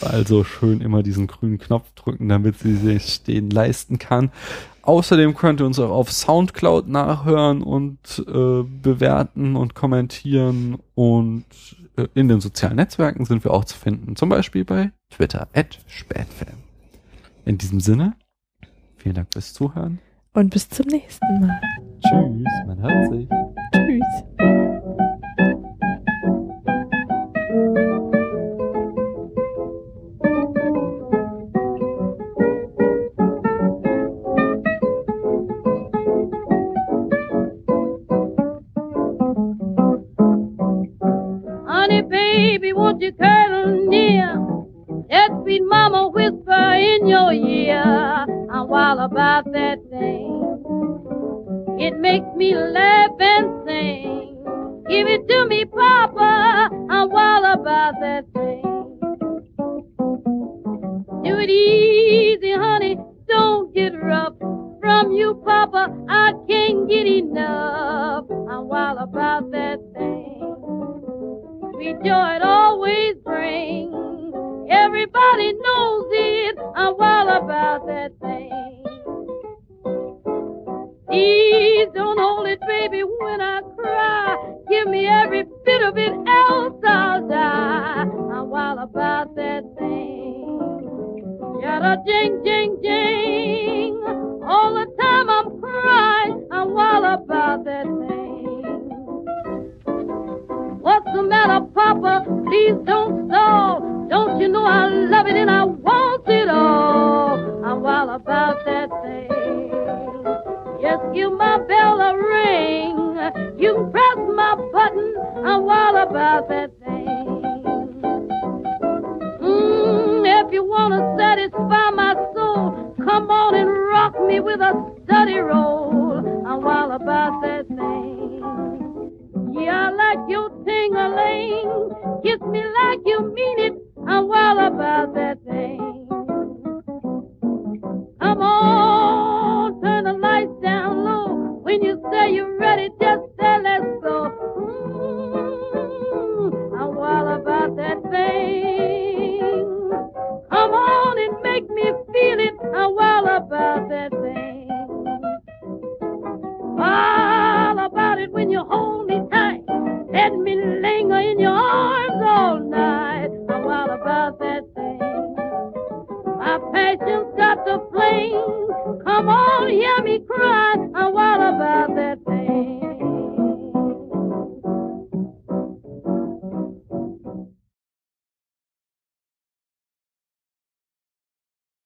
also schön immer diesen grünen Knopf drücken, damit sie sich den leisten kann. Außerdem könnt ihr uns auch auf Soundcloud nachhören und äh, bewerten und kommentieren und äh, in den sozialen Netzwerken sind wir auch zu finden, zum Beispiel bei Twitter, at Spätfilm. In diesem Sinne, vielen Dank fürs Zuhören. und bis zum nächsten Mal. Tschüss, man hört sich.